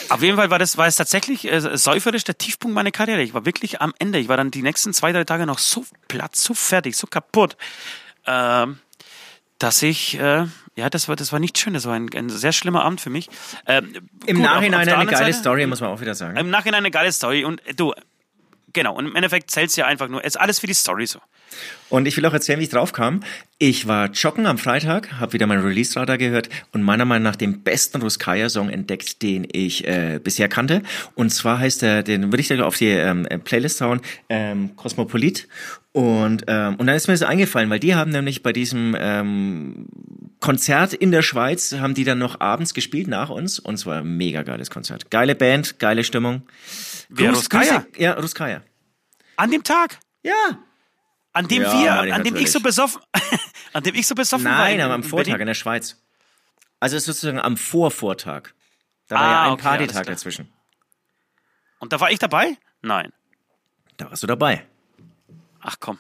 Auf jeden Fall war das, war es tatsächlich äh, säuferisch der Tiefpunkt meiner Karriere. Ich war wirklich am Ende. Ich war dann die nächsten zwei, drei Tage noch so platt, so fertig, so kaputt. Ähm, dass ich, äh, ja, das war, das war nicht schön, das war ein, ein sehr schlimmer Abend für mich. Ähm, Im gut, auf- Nachhinein auf der eine geile Seite- Story, muss man auch wieder sagen. Im Nachhinein eine geile Story und äh, du, genau, und im Endeffekt zählt's ja einfach nur, ist alles für die Story so. Und ich will auch erzählen, wie ich drauf kam. Ich war joggen am Freitag, habe wieder meinen Release-Radar gehört und meiner Meinung nach den besten Ruskaya-Song entdeckt, den ich äh, bisher kannte. Und zwar heißt er, den würde ich dir auf die ähm, Playlist hauen, ähm, Cosmopolit. Und, ähm, und dann ist mir das eingefallen, weil die haben nämlich bei diesem ähm, Konzert in der Schweiz, haben die dann noch abends gespielt nach uns. Und es war ein mega geiles Konzert. Geile Band, geile Stimmung. Wer, Grüß- Ruskaya? Grüße- Ja, Ruskaya. An dem Tag, Ja, an dem Ja, wir, an dem ich so besoffen, an dem ich so besoffen war. Nein, in- aber am Vortag Berlin. in der Schweiz. Also sozusagen am Vorvortag. Da war Ah, ja ein okay, Partytag dazwischen. Und da war ich dabei? Nein. Da warst du dabei. Ach komm.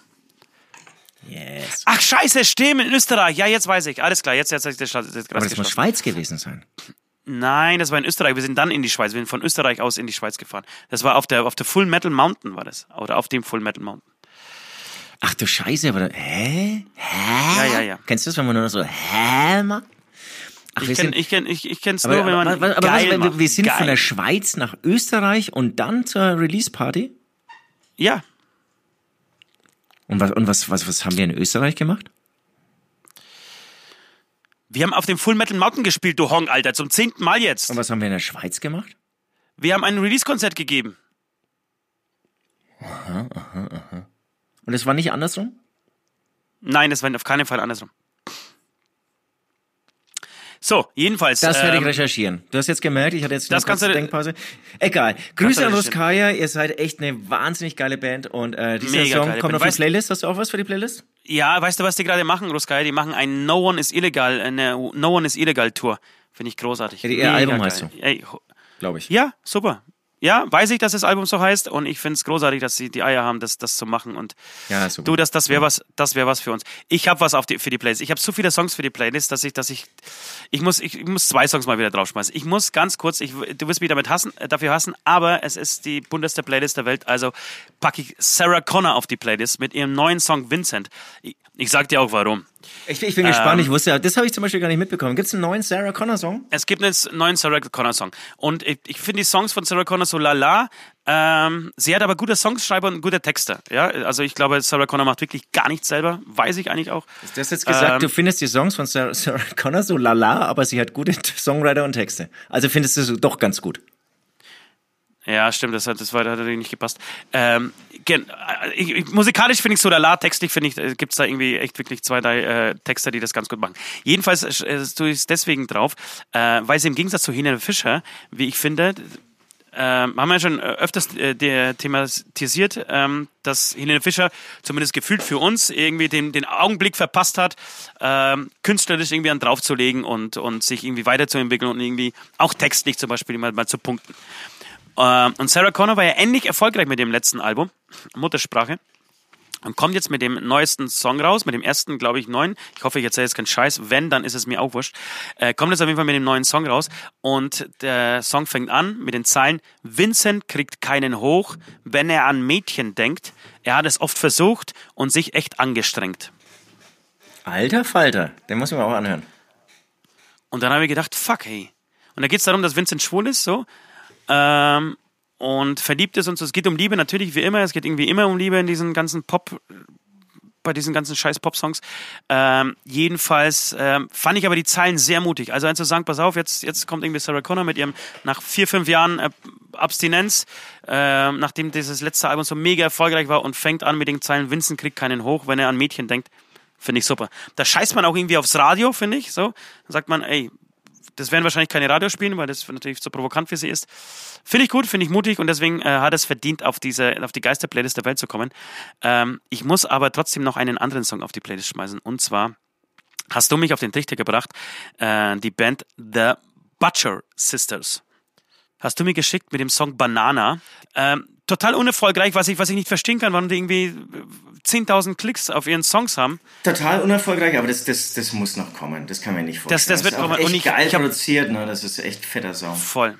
Yes. Ach scheiße, stimmt, in Österreich. Ja, jetzt weiß ich. Alles klar, jetzt, jetzt, jetzt, jetzt, jetzt, jetzt Aber das muss Schweiz gewesen sein. Nein, das war in Österreich. Wir sind dann in die Schweiz. Wir sind von Österreich aus in die Schweiz gefahren. Das war auf der, auf der Full Metal Mountain war das. Oder auf dem Full Metal Mountain. Ach du Scheiße, aber da, hä? Hä? Ja, ja, ja. Kennst du das, wenn man nur so hä macht? Ach, Ich kenn, sind, ich kenn, ich, ich kenn's aber, nur, wenn man aber, aber, aber geil was, wir, macht. wir sind geil. von der Schweiz nach Österreich und dann zur Release-Party? Ja, Und was, und was, was, was haben wir in Österreich gemacht? Wir haben auf dem Full Metal Mountain gespielt, du Hong, Alter, zum zehnten Mal jetzt. Und was haben wir in der Schweiz gemacht? Wir haben ein Release-Konzert gegeben. Und es war nicht andersrum? Nein, das war auf keinen Fall andersrum. So, jedenfalls. Das werde ich ähm, recherchieren. Du hast jetzt gemerkt, ich hatte jetzt das du- Denkpause. Egal. Grüße an. Ruskaya, ihr seid echt eine wahnsinnig geile Band und äh, dieser Mega Song kommt Band. auf die Weißt- Playlist. Hast du auch was für die Playlist? Ja, weißt du, was die gerade machen, Ruskaya? Die machen ein No One is Illegal, eine No One is Illegal Tour. Finde ich großartig. Ja, ihr Album geil. heißt so. Ey, Glaube ich. ja, super. Ja, weiß ich, dass das Album so heißt und ich finde es großartig, dass sie die Eier haben, das, das zu machen und Ja, super. du, das, das wäre was, das wäre was für uns. Ich habe was auf die, für die Playlist. Ich habe so viele Songs für die Playlist, dass ich, dass ich, ich muss, ich, ich muss zwei Songs mal wieder draufschmeißen. Ich muss ganz kurz, ich, du wirst mich damit hassen, äh, dafür hassen, aber es ist die bunteste Playlist der Welt, also packe ich Sarah Connor auf die Playlist mit ihrem neuen Song Vincent. Ich, ich sag dir auch warum. Ich, ich bin gespannt. Ähm, Ich wusste, ja- das habe ich zum Beispiel gar nicht mitbekommen. Gibt es einen neuen Sarah Connor Song? Es gibt einen neuen Sarah Connor Song. Und ich, ich finde die Songs von Sarah Connor so lala. Ähm, sie hat aber gute Songschreiber und gute Texte. Ja, also ich glaube, Sarah Connor macht wirklich gar nichts selber. Weiß ich eigentlich auch. Du hast jetzt gesagt, Ähm, du findest die Songs von Sarah, Sarah Connor so lala, aber sie hat gute Songwriter und Texte. Also findest du sie doch ganz gut. Ja, stimmt, das hat, das war, hat nicht gepasst. Ähm, äh, ich, ich, musikalisch finde ich so lala, textlich finde ich, äh, gibt's da irgendwie echt wirklich zwei, drei äh, Texter, die das ganz gut machen. Jedenfalls äh, tue ich es deswegen drauf, äh, weil sie im Gegensatz zu Helene Fischer, wie ich finde, ähm, haben wir ja schon äh, öfters äh, thematisiert, ähm, dass Helene Fischer zumindest gefühlt für uns irgendwie den, den Augenblick verpasst hat, ähm, künstlerisch irgendwie an draufzulegen und, und sich irgendwie weiterzuentwickeln und irgendwie auch textlich zum Beispiel mal, mal zu punkten. Ähm, und Sarah Connor war ja ähnlich erfolgreich mit dem letzten Album, Muttersprache. Und kommt jetzt mit dem neuesten Song raus, mit dem ersten, glaube ich, neuen. Ich hoffe, ich erzähle jetzt keinen Scheiß. Wenn, dann ist es mir auch wurscht. Äh, kommt jetzt auf jeden Fall mit dem neuen Song raus. Und der Song fängt an mit den Zeilen, Vincent kriegt keinen hoch, wenn er an Mädchen denkt. Er hat es oft versucht und sich echt angestrengt. Alter Falter, den muss man auch anhören. Und dann habe ich gedacht, fuck, hey. Und da geht es darum, dass Vincent schwul ist, so. Ähm, und verliebt ist und so. Es geht um Liebe, natürlich wie immer. Es geht irgendwie immer um Liebe in diesen ganzen Pop, bei diesen ganzen scheiß Pop-Songs. Ähm, jedenfalls ähm, fand ich aber die Zeilen sehr mutig. Also einfach zu sagen, pass auf, jetzt, jetzt kommt irgendwie Sarah Connor mit ihrem, nach vier, fünf Jahren äh, Abstinenz, ähm, nachdem dieses letzte Album so mega erfolgreich war und fängt an mit den Zeilen, Vincent kriegt keinen hoch, wenn er an Mädchen denkt. Finde ich super. Da scheißt man auch irgendwie aufs Radio, finde ich, so. Dann sagt man, ey, das werden wahrscheinlich keine Radiospielen, weil das natürlich so provokant für sie ist. Finde ich gut, finde ich mutig und deswegen äh, hat es verdient, auf diese, auf die Geister-Playlist der Welt zu kommen. Ähm, ich muss aber trotzdem noch einen anderen Song auf die Playlist schmeißen und zwar hast du mich auf den Trichter gebracht, äh, die Band The Butcher Sisters. Hast du mir geschickt mit dem Song Banana. Ähm, total unerfolgreich, was ich, was ich nicht verstehen kann, warum die irgendwie äh, 10.000 Klicks auf ihren Songs haben. Total unerfolgreich, aber das, das, das muss noch kommen. Das kann man nicht vorstellen. Das- das wird ist auch kommen. echt Und ich- geil ich hab- produziert, ne? Das ist echt fetter Song. Voll.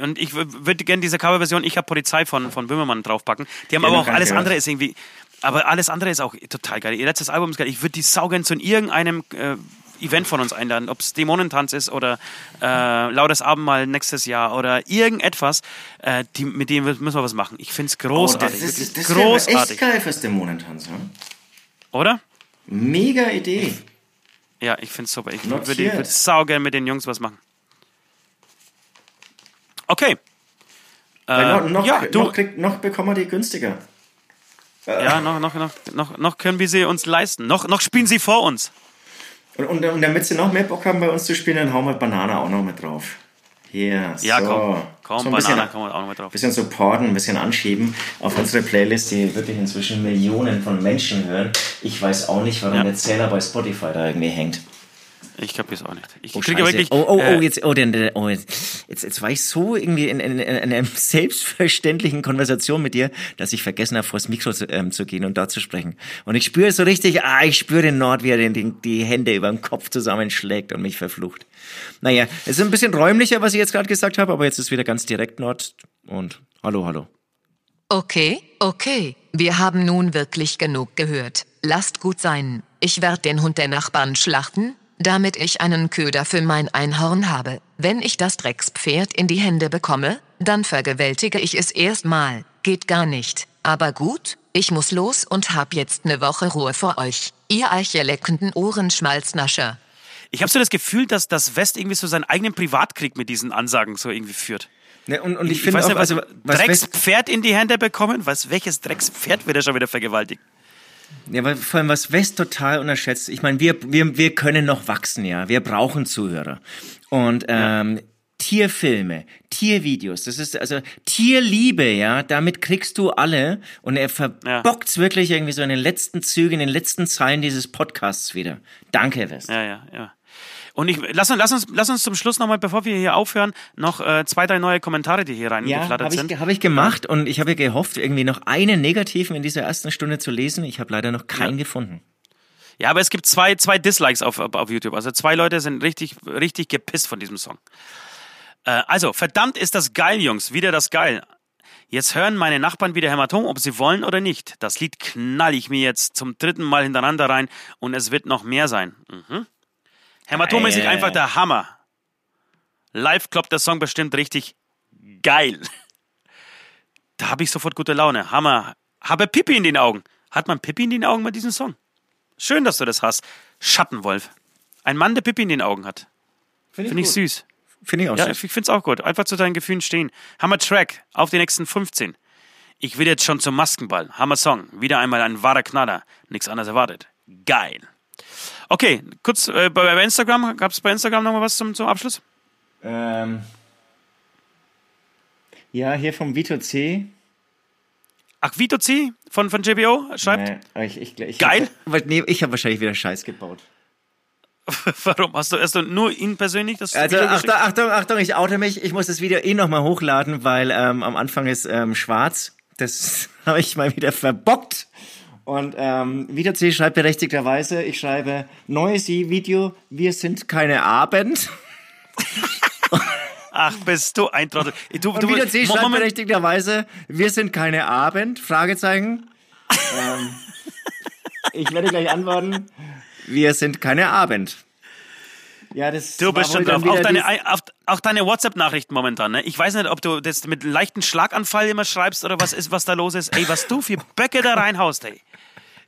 Und ich würde gerne diese Coverversion Ich hab Polizei von, von Böhmermann draufpacken. Die haben Ja, aber auch alles gehört. andere ist irgendwie. Aber alles andere ist auch total geil. Ihr letztes Album ist geil. Ich würde die saugen zu irgendeinem äh, Event von uns einladen, ob es Dämonentanz ist oder äh, Lautes Abendmahl nächstes Jahr oder irgendetwas, äh, die, mit dem müssen wir was machen. Ich finde es großartig. Oh, das ist, das großartig. echt geil fürs Dämonentanz, ja? Oder? Mega Idee. Ja, ich finde es super. Ich würde würd saugern mit den Jungs was machen. Okay. Äh, noch, noch, ja, du, noch, kriegt, noch bekommen wir die günstiger. ja, noch, noch, noch, noch, noch können wir sie uns leisten. Noch, noch spielen sie vor uns. Und, und, und damit sie noch mehr Bock haben, bei uns zu spielen, dann hauen wir Banana auch noch mit drauf. Hier, Ja, so. komm. Komm, so ein Banana bisschen, kommen wir auch noch mit drauf. bisschen supporten, ein bisschen anschieben auf unsere Playlist, die wirklich inzwischen Millionen von Menschen hören. Ich weiß auch nicht, warum Ja. der Zähler bei Spotify da irgendwie hängt. Ich kapier's auch nicht. Ich Oh, kriege wirklich. oh, oh, oh, äh, jetzt, oh, denn, denn- oh, jetzt, jetzt, jetzt war ich so irgendwie in, in, in einer selbstverständlichen Konversation mit dir, dass ich vergessen habe, vors Mikro zu, ähm, zu gehen und da zu sprechen. Und ich spüre so richtig, ah, ich spüre den Nord, wie er den, den, die Hände über dem Kopf zusammenschlägt und mich verflucht. Naja, es ist ein bisschen räumlicher, was ich jetzt gerade gesagt habe, aber jetzt ist wieder ganz direkt Nord und hallo, hallo. Okay, okay. Wir haben nun wirklich genug gehört. Lasst gut sein. Ich werde den Hund der Nachbarn schlachten, damit ich einen Köder für mein Einhorn habe. Wenn ich das Dreckspferd in die Hände bekomme, dann vergewaltige ich es erstmal. Geht gar nicht. Aber gut, ich muss los und hab jetzt ne Woche Ruhe vor euch. Ihr eicheleckenden Ohrenschmalznascher. ich habe so das Gefühl, dass das West irgendwie so seinen eigenen Privatkrieg mit diesen Ansagen so irgendwie führt. Ne, und, und ich, finde weiß auch, nicht, was, also, was West, Dreckspferd in die Hände bekommen? Was, welches Dreckspferd wird er schon wieder vergewaltigt? Ja, weil vor allem was West total unterschätzt. Ich meine, wir, wir, wir können noch wachsen, ja. Wir brauchen Zuhörer. Und ähm, Tierfilme, Tiervideos, das ist also Tierliebe, ja, damit kriegst du alle und er verbockt's wirklich irgendwie so in den letzten Zügen, in den letzten Zeilen dieses Podcasts wieder. Danke, West. Ja, ja, ja. Und ich, lass, uns, lass, uns, lass uns zum Schluss nochmal, bevor wir hier aufhören, noch äh, zwei, drei neue Kommentare, die hier Ja, reingeflattert habe sind. ich, hab ich gemacht und ich habe ja gehofft, irgendwie noch einen negativen in dieser ersten Stunde zu lesen. Ich habe leider noch keinen gefunden. Ja, aber es gibt zwei, zwei Dislikes auf, auf YouTube. Also zwei Leute sind richtig, richtig gepisst von diesem Song. Äh, also, verdammt ist das geil, Jungs. Wieder das geil. Jetzt hören meine Nachbarn wieder Hämatom, ob sie wollen oder nicht. Das Lied knall ich mir jetzt zum dritten Mal hintereinander rein und es wird noch mehr sein. Mhm. Hämatom ist nicht einfach der Hammer. Live kloppt der Song bestimmt richtig geil. Da habe ich sofort gute Laune. Hammer. Habe Pippi in den Augen. Hat man Pippi in den Augen bei diesem Song? Schön, dass du das hast. Schattenwolf. Ein Mann, der Pippi in den Augen hat. Finde ich süß. Finde ich auch Ja, süß. ich finde es auch gut. Einfach zu deinen Gefühlen stehen. Hammer Track auf die nächsten 15. Ich will jetzt schon zum Maskenball. Hammer Song. Wieder einmal ein wahrer Knaller. Nichts anderes erwartet. Geil. Okay, kurz äh, bei, bei Instagram. Gab es bei Instagram nochmal was zum, zum Abschluss? Ähm, ja, hier vom Vito C. Ach, Vito C von, von JBO schreibt. Nee, ich, ich, ich, Geil. Aber nee, ich habe wahrscheinlich wieder Scheiß gebaut. Warum? Hast du, hast du nur ihn persönlich das Also Video Achtung? Achtung, Achtung, ich oute mich. Ich muss das Video eh nochmal hochladen, weil ähm, am Anfang ist ähm, schwarz. Das habe ich mal wieder verbockt. Und ähm, Vito C schreibt berechtigterweise, ich schreibe, neues Video, wir sind keine Abend. Ach, bist du ein Trottel. Du, Und du, Vito C schreibt berechtigterweise, wir sind keine Abend, Fragezeichen. ähm, ich werde gleich antworten, wir sind keine Abend. Ja, das Du bist schon drauf. Auch wieder deine, auch deine WhatsApp-Nachrichten momentan, ne? Ich weiß nicht, ob du das mit leichten Schlaganfall immer schreibst oder was ist, was da los ist. Ey, was du für Böcke da reinhaust, ey.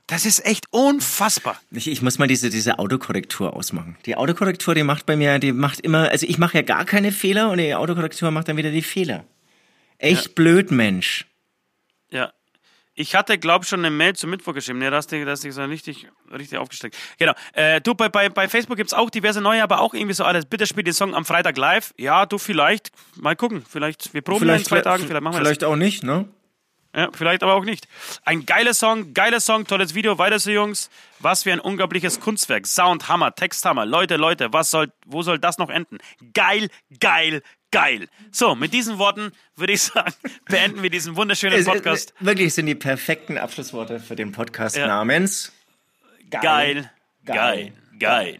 Das ist echt unfassbar. Ich, ich muss mal diese, diese Autokorrektur ausmachen. Die Autokorrektur, die macht bei mir, die macht immer, also ich mache ja gar keine Fehler und die Autokorrektur macht dann wieder die Fehler. Echt blöd, Mensch. Ja. Ich hatte, glaub schon eine Mail zum Mittwoch geschrieben. Ne, da hast du, da hast du so richtig, richtig aufgesteckt. Genau. Äh, du, bei, bei, bei Facebook gibt's auch diverse neue, aber auch irgendwie so alles. Bitte spiel den Song am Freitag live. Ja, du vielleicht. Mal gucken. Vielleicht, wir proben ja in zwei Tagen. Vielleicht machen wir das. Vielleicht auch nicht, ne? Ja, vielleicht aber auch nicht. Ein geiler Song, geiler Song, tolles Video, weiter so Jungs. Was für ein unglaubliches Kunstwerk. Sound, Hammer, Text, Hammer. Leute, Leute, was soll, wo soll das noch enden? Geil, geil, geil. So, mit diesen Worten würde ich sagen, beenden wir diesen wunderschönen Es- Podcast. Wirklich sind die perfekten Abschlussworte für den Podcast Ja. namens Geil, geil, geil.